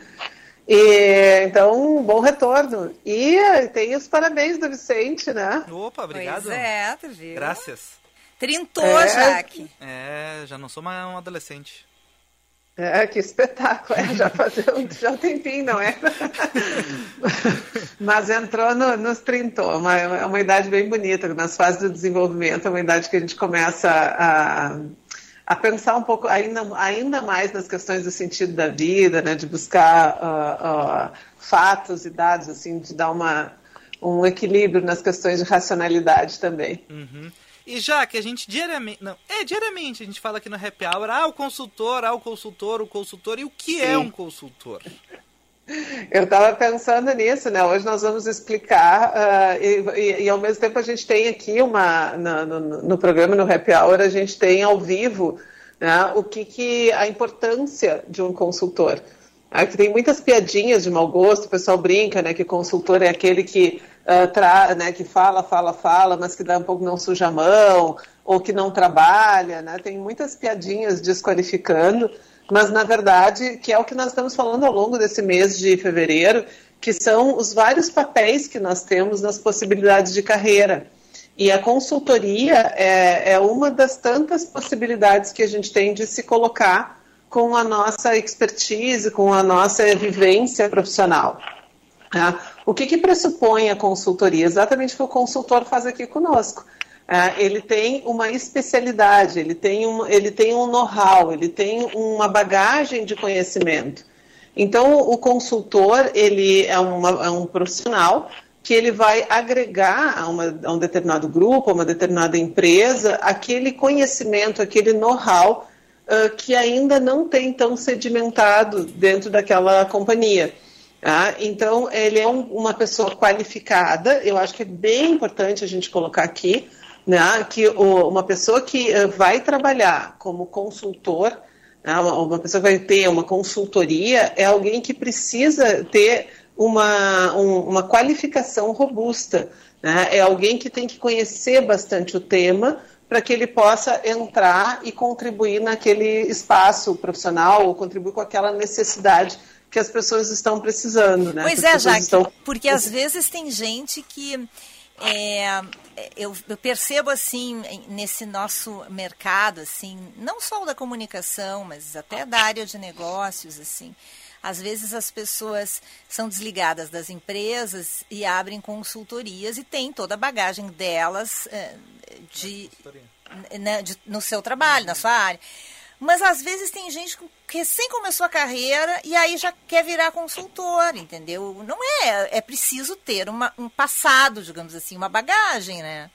E, então, um bom retorno. E tem os parabéns do Vicente, né? Opa, obrigado. Pois é, tu viu? Graças. Trintou, é, Jaque. É, já não sou mais um adolescente. É, que espetáculo, é, já faz um, já um tempinho, não é? Mas entrou no, nos 30, é uma, uma idade bem bonita, nas fases do desenvolvimento, é uma idade que a gente começa a, a pensar um pouco ainda, ainda mais nas questões do sentido da vida, né, de buscar uh, uh, fatos e dados, assim, de dar uma, um equilíbrio nas questões de racionalidade também. Uhum. E já que a gente diariamente. Não, é, diariamente a gente fala aqui no Happy Hour, ah, o consultor, ah, o consultor, o consultor. E o que é Sim. é um consultor? Eu estava pensando nisso, né? Hoje nós vamos explicar, uh, e, e, e, ao mesmo tempo a gente tem aqui uma. No, no, no, programa, no Happy Hour, a gente tem ao vivo né, o que, que a importância de um consultor. Aqui tem muitas piadinhas de mau gosto, o pessoal brinca, né? Que consultor é aquele que uh, tra, né, que fala, fala, fala, mas que dá um pouco não suja a mão, ou que não trabalha, né? Tem muitas piadinhas desqualificando, mas na verdade, que é o que nós estamos falando ao longo desse mês de fevereiro, que são os vários papéis que nós temos nas possibilidades de carreira. E a consultoria é, é uma das tantas possibilidades que a gente tem de se colocar com a nossa expertise, com a nossa vivência profissional. Tá? O que, que pressupõe a consultoria? Exatamente o que o consultor faz aqui conosco. É, ele tem uma especialidade, ele tem um, ele tem um know-how, ele tem uma bagagem de conhecimento. Então, o consultor ele é, uma, é um profissional que ele vai agregar a, uma, a, um determinado grupo, a uma determinada empresa, aquele conhecimento, aquele know-how uh, que ainda não tem tão sedimentado dentro daquela companhia. Tá? Então, ele é um, uma pessoa qualificada, eu acho que é bem importante a gente colocar aqui, né, que o, uma pessoa que uh, vai trabalhar como consultor, né, uma, uma, pessoa que vai ter uma consultoria, é alguém que precisa ter uma, um, uma qualificação robusta. Né, é alguém que tem que conhecer bastante o tema para que ele possa entrar e contribuir naquele espaço profissional ou contribuir com aquela necessidade que as pessoas estão precisando, né? Pois é, Jaque, estão... porque às vezes tem gente que é, eu, eu, percebo assim nesse nosso mercado assim, não só o da comunicação, mas até da área de negócios assim. Às vezes as pessoas são desligadas das empresas e abrem consultorias e têm toda a bagagem delas é, de, né, de, no seu trabalho, na sua área. Mas às vezes tem gente que recém começou a carreira e aí já quer virar consultor, entendeu? Não é, é preciso ter uma, um passado, digamos assim, uma bagagem, né?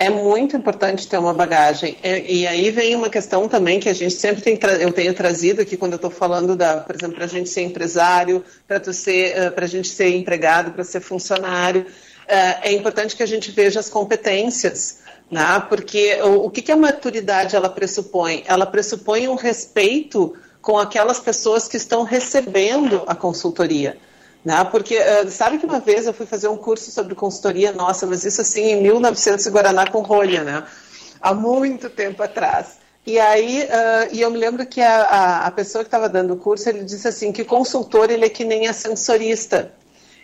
É muito importante ter uma bagagem. E, e aí vem uma questão também que a gente sempre tem, eu tenho trazido aqui quando eu estou falando da, por exemplo, para a gente ser empresário, para ser, para a gente ser empregado, para ser funcionário. É importante que a gente veja as competências, né? Porque o, o que, que a maturidade ela pressupõe? Ela pressupõe um respeito com aquelas pessoas que estão recebendo a consultoria. Né? Porque, uh, sabe que uma vez eu fui fazer um curso sobre consultoria, nossa, mas isso assim em 1900 Guaraná com rolha, né? Há muito tempo atrás. E aí, uh, e eu me lembro que a, a, a pessoa que estava dando o curso, ele disse assim, que consultor, ele é que nem ascensorista.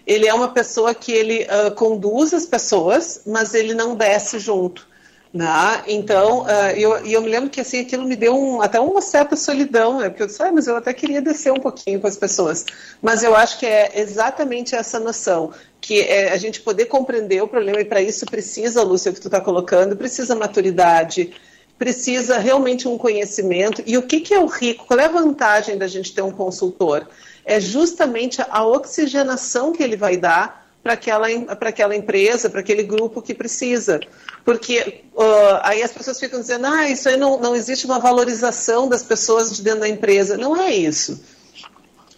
Ele é uma pessoa que ele uh, conduz as pessoas, mas ele não desce junto. Né? Então, uh, eu, eu me lembro que assim, aquilo me deu um, até uma certa solidão, né? porque eu disse, ah, mas eu até queria descer um pouquinho com as pessoas. Mas eu acho que é exatamente essa noção, que é a gente poder compreender o problema, e para isso precisa, Lúcia, que tu está colocando, precisa maturidade, precisa realmente um conhecimento. E o que, que é o rico? Qual é a vantagem da gente ter um consultor? É justamente a oxigenação que ele vai dar para aquela, aquela empresa, para aquele grupo que precisa. Porque uh, aí as pessoas ficam dizendo, ah, isso aí não, não existe uma valorização das pessoas de dentro da empresa. Não é isso.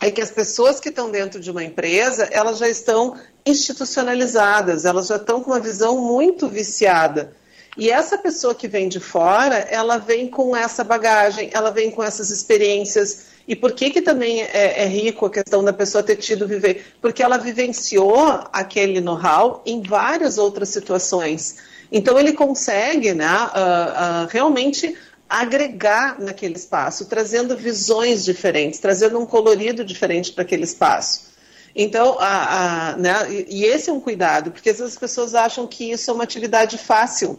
É que as pessoas que estão dentro de uma empresa, elas já estão institucionalizadas, elas já estão com uma visão muito viciada. E essa pessoa que vem de fora, ela vem com essa bagagem, ela vem com essas experiências, e por que, que também é, é, rico a questão da pessoa ter tido viver? Porque ela vivenciou aquele know-how em várias outras situações. Então ele consegue né, uh, uh, realmente agregar naquele espaço, trazendo visões diferentes, trazendo um colorido diferente para aquele espaço. Então, a, a, né, e esse é um cuidado, porque às vezes as pessoas acham que isso é uma atividade fácil.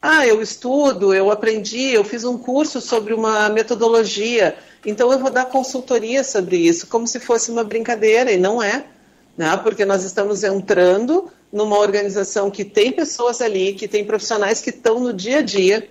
Ah, eu estudo, eu aprendi, eu fiz um curso sobre uma metodologia, então eu vou dar consultoria sobre isso, como se fosse uma brincadeira, e não é, né? porque nós estamos entrando numa organização que tem pessoas ali, que tem profissionais que estão no dia a dia,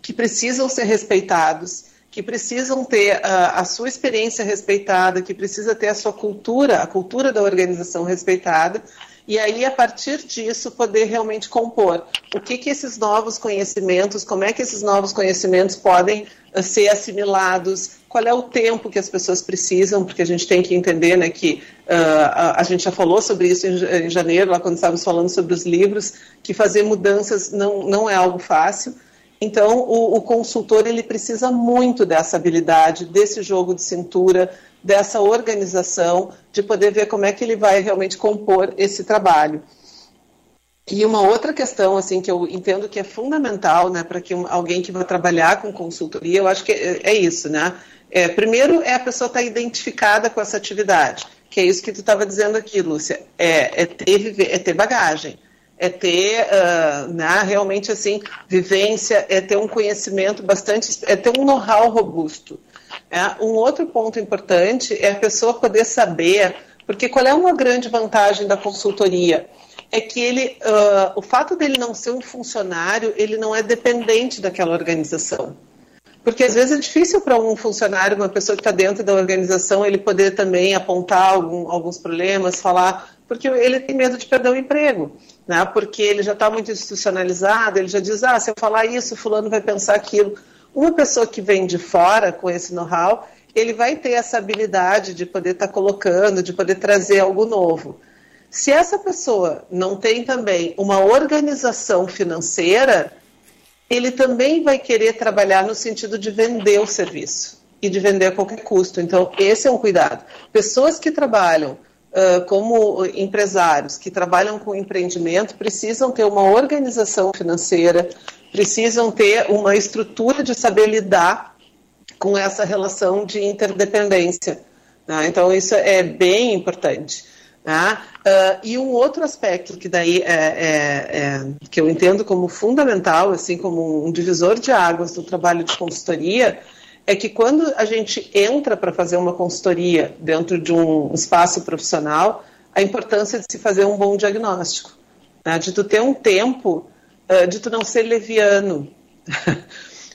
que precisam ser respeitados, que precisam ter uh, a sua experiência respeitada, que precisa ter a sua cultura, a cultura da organização respeitada, e aí, a partir disso, poder realmente compor o que, que esses novos conhecimentos, como é que esses novos conhecimentos podem uh, ser assimilados, qual é o tempo que as pessoas precisam, porque a gente tem que entender né, que uh, a, a, gente já falou sobre isso em, em, janeiro, lá quando estávamos falando sobre os livros, que fazer mudanças não, não é algo fácil. Então, o, o consultor ele precisa muito dessa habilidade, desse jogo de cintura, dessa organização, de poder ver como é que ele vai realmente compor esse trabalho. E uma outra questão, assim, que eu entendo que é fundamental, né, para que um, alguém que vai trabalhar com consultoria, eu acho que é, é isso, né? É, primeiro é a pessoa estar tá identificada com essa atividade, que é isso que tu estava dizendo aqui, Lúcia, é, é, ter, é ter bagagem, é ter uh, né, realmente assim vivência, é ter um conhecimento bastante, é ter um know-how robusto. É, um outro ponto importante é a pessoa poder saber, porque qual é uma grande vantagem da consultoria? É que ele, uh, o fato dele não ser um funcionário, ele não é dependente daquela organização. Porque às vezes é difícil para um funcionário, uma pessoa que está dentro da organização, ele poder também apontar algum, alguns problemas, falar, porque ele tem medo de perder o emprego, né? Porque ele já está muito institucionalizado, ele já diz, ah, se eu falar isso, fulano vai pensar aquilo. Uma pessoa que vem de fora com esse know-how, ele vai ter essa habilidade de poder estar tá colocando, de poder trazer algo novo. Se essa pessoa não tem também uma organização financeira, ele também vai querer trabalhar no sentido de vender o serviço e de vender a qualquer custo. Então, esse é um cuidado. Pessoas que trabalham uh, como empresários, que trabalham com empreendimento, precisam ter uma organização financeira, precisam ter uma estrutura de saber lidar com essa relação de interdependência. Né? Então, isso é bem importante. Né? Uh, e um outro aspecto que daí é, é, é, que eu entendo como fundamental, assim como um divisor de águas do trabalho de consultoria, é que quando a gente entra para fazer uma consultoria dentro de um espaço profissional, a importância de se fazer um bom diagnóstico, né? de tu ter um tempo uh, de tu não ser leviano.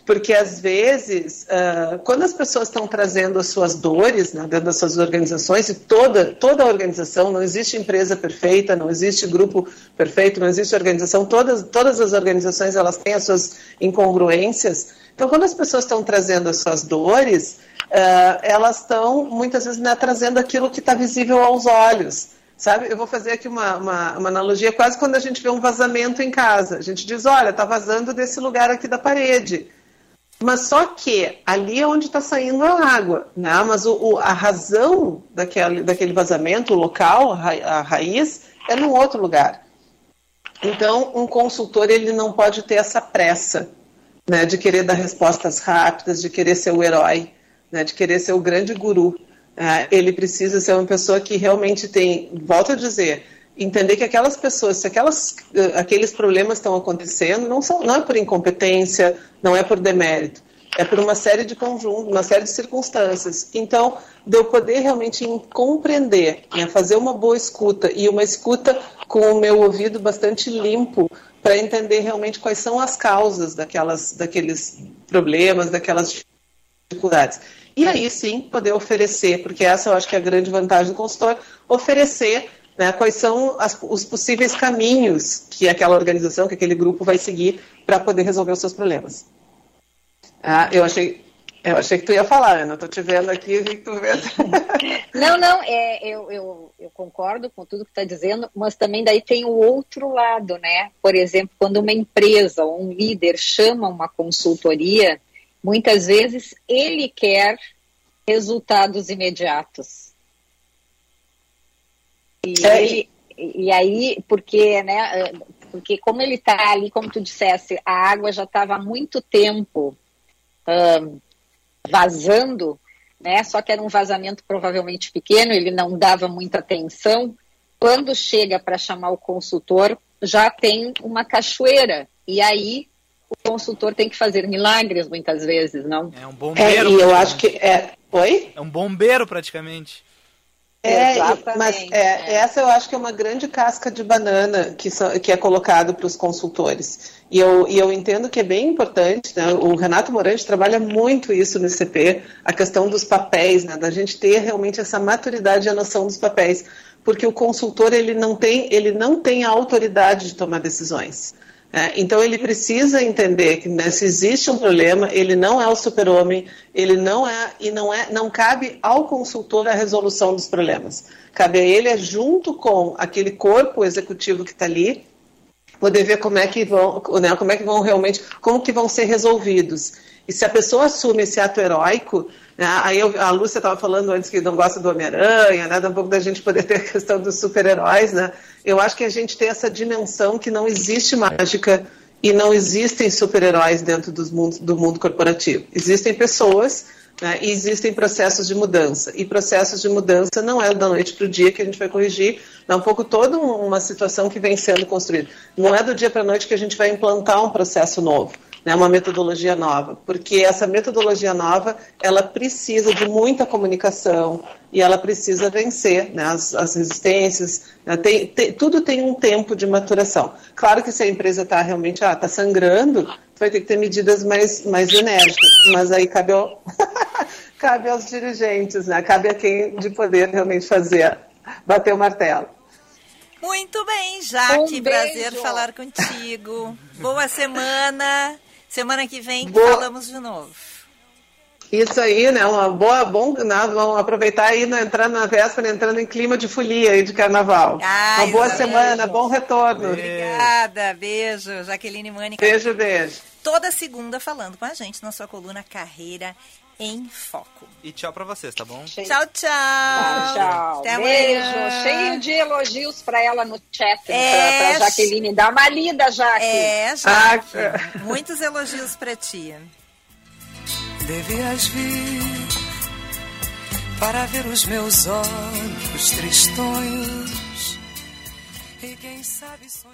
porque às vezes, uh, quando as pessoas estão trazendo as suas dores né, dentro das suas organizações, e toda, toda a organização, não existe empresa perfeita, não existe grupo perfeito, não existe organização, todas, todas as organizações elas têm as suas incongruências. Então, quando as pessoas estão trazendo as suas dores, uh, elas estão muitas vezes né, trazendo aquilo que está visível aos olhos. Sabe, eu vou fazer aqui uma, uma, uma, analogia, quase quando a gente vê um vazamento em casa. A gente diz, olha, está vazando desse lugar aqui da parede. Mas só que ali é onde está saindo a água, né? Mas o, o, a razão daquele, daquele vazamento, o local, a, a raiz, é num outro lugar. Então, um consultor ele não pode ter essa pressa, né, de querer dar respostas rápidas, de querer ser o herói, né, de querer ser o grande guru. Uh, ele precisa ser uma pessoa que realmente tem, volto a dizer, entender que aquelas pessoas, se aquelas, uh, aqueles problemas estão acontecendo, não, são, não é por incompetência, não é por demérito, é por uma série de conjuntos, uma série de circunstâncias. Então, de eu poder realmente compreender, né, fazer uma boa escuta e uma escuta com o meu ouvido bastante limpo para entender realmente quais são as causas daquelas, daqueles problemas, daquelas dificuldades. E aí sim poder oferecer, porque essa eu acho que é a grande vantagem do consultor, oferecer né, quais são as, os possíveis caminhos que aquela organização, que aquele grupo vai seguir para poder resolver os seus problemas. Ah, eu achei, eu achei que tu ia falar, Ana. Estou te vendo aqui, vi que tu vendo. Não, não, é, eu, eu, eu concordo com tudo que está dizendo, mas também daí tem o outro lado, né? Por exemplo, quando uma empresa ou um líder chama uma consultoria, Muitas vezes ele quer resultados imediatos. E, é. ele, e aí, porque, né, porque como ele está ali, como tu dissesse, a água já estava há muito tempo um, vazando, né, só que era um vazamento provavelmente pequeno, ele não dava muita atenção. Quando chega para chamar o consultor, já tem uma cachoeira. E aí o consultor tem que fazer milagres muitas vezes, não? É um bombeiro. É, e eu acho que é. Oi? É um bombeiro praticamente. É, Exatamente, mas é, é. essa eu acho que é uma grande casca de banana que, so, que é colocado para os consultores. E eu, e eu entendo que é bem importante, né? o Renato Morante trabalha muito isso no ICP, a questão dos papéis, né? da gente ter realmente essa maturidade e a noção dos papéis, porque o consultor ele não tem, ele não tem a autoridade de tomar decisões. É, então ele precisa entender que né, se existe um problema, ele não é o super-homem, ele não é e não é, não cabe ao consultor a resolução dos problemas. Cabe a ele, é, junto com aquele corpo executivo que está ali, poder ver como é que vão, né, como é que vão realmente, como que vão ser resolvidos. E se a pessoa assume esse ato heróico, né, aí eu, a Lúcia estava falando antes que não gosta do Homem-Aranha, né, um pouco da gente poder ter a questão dos super-heróis, né? Eu acho que a gente tem essa dimensão que não existe mágica e não existem super-heróis dentro dos mundo, do mundo corporativo. Existem pessoas né, e existem processos de mudança. E processos de mudança não é da noite para o dia que a gente vai corrigir, é um pouco toda uma situação que vem sendo construída. Não é do dia para a noite que a gente vai implantar um processo novo né, uma metodologia nova, porque essa metodologia nova ela precisa de muita comunicação e ela precisa vencer né, as, as, resistências. Né, tem, tem, tudo tem um tempo de maturação. Claro que se a empresa está realmente ah, tá sangrando, vai ter que ter medidas mais, mais enérgicas, mas aí cabe, ao, cabe aos dirigentes, né, cabe a quem de poder realmente fazer, bater o martelo. Muito bem, Jaque, um prazer falar contigo. Boa semana. Semana que vem boa. falamos de novo. Isso aí, né? Uma boa, bom, né? vamos aproveitar aí, né? entrando na véspera, entrando em clima de folia aí de carnaval. Ai, Uma boa semana, bom retorno. Obrigada, beijo, Jaqueline Mânica. Beijo, beijo. Toda segunda falando com a gente na sua coluna Carreira em Foco. E tchau pra vocês, tá bom? Tchau, tchau. Tchau, tchau. Até Beijo. Amanhã. Cheio de elogios pra ela no chat, é... pra, pra Jaqueline. Dá uma lida, Jaque. É, Jaque. Ah, Muitos elogios pra ti. Devias vir para ver os meus olhos tristonhos e quem sabe sonhar.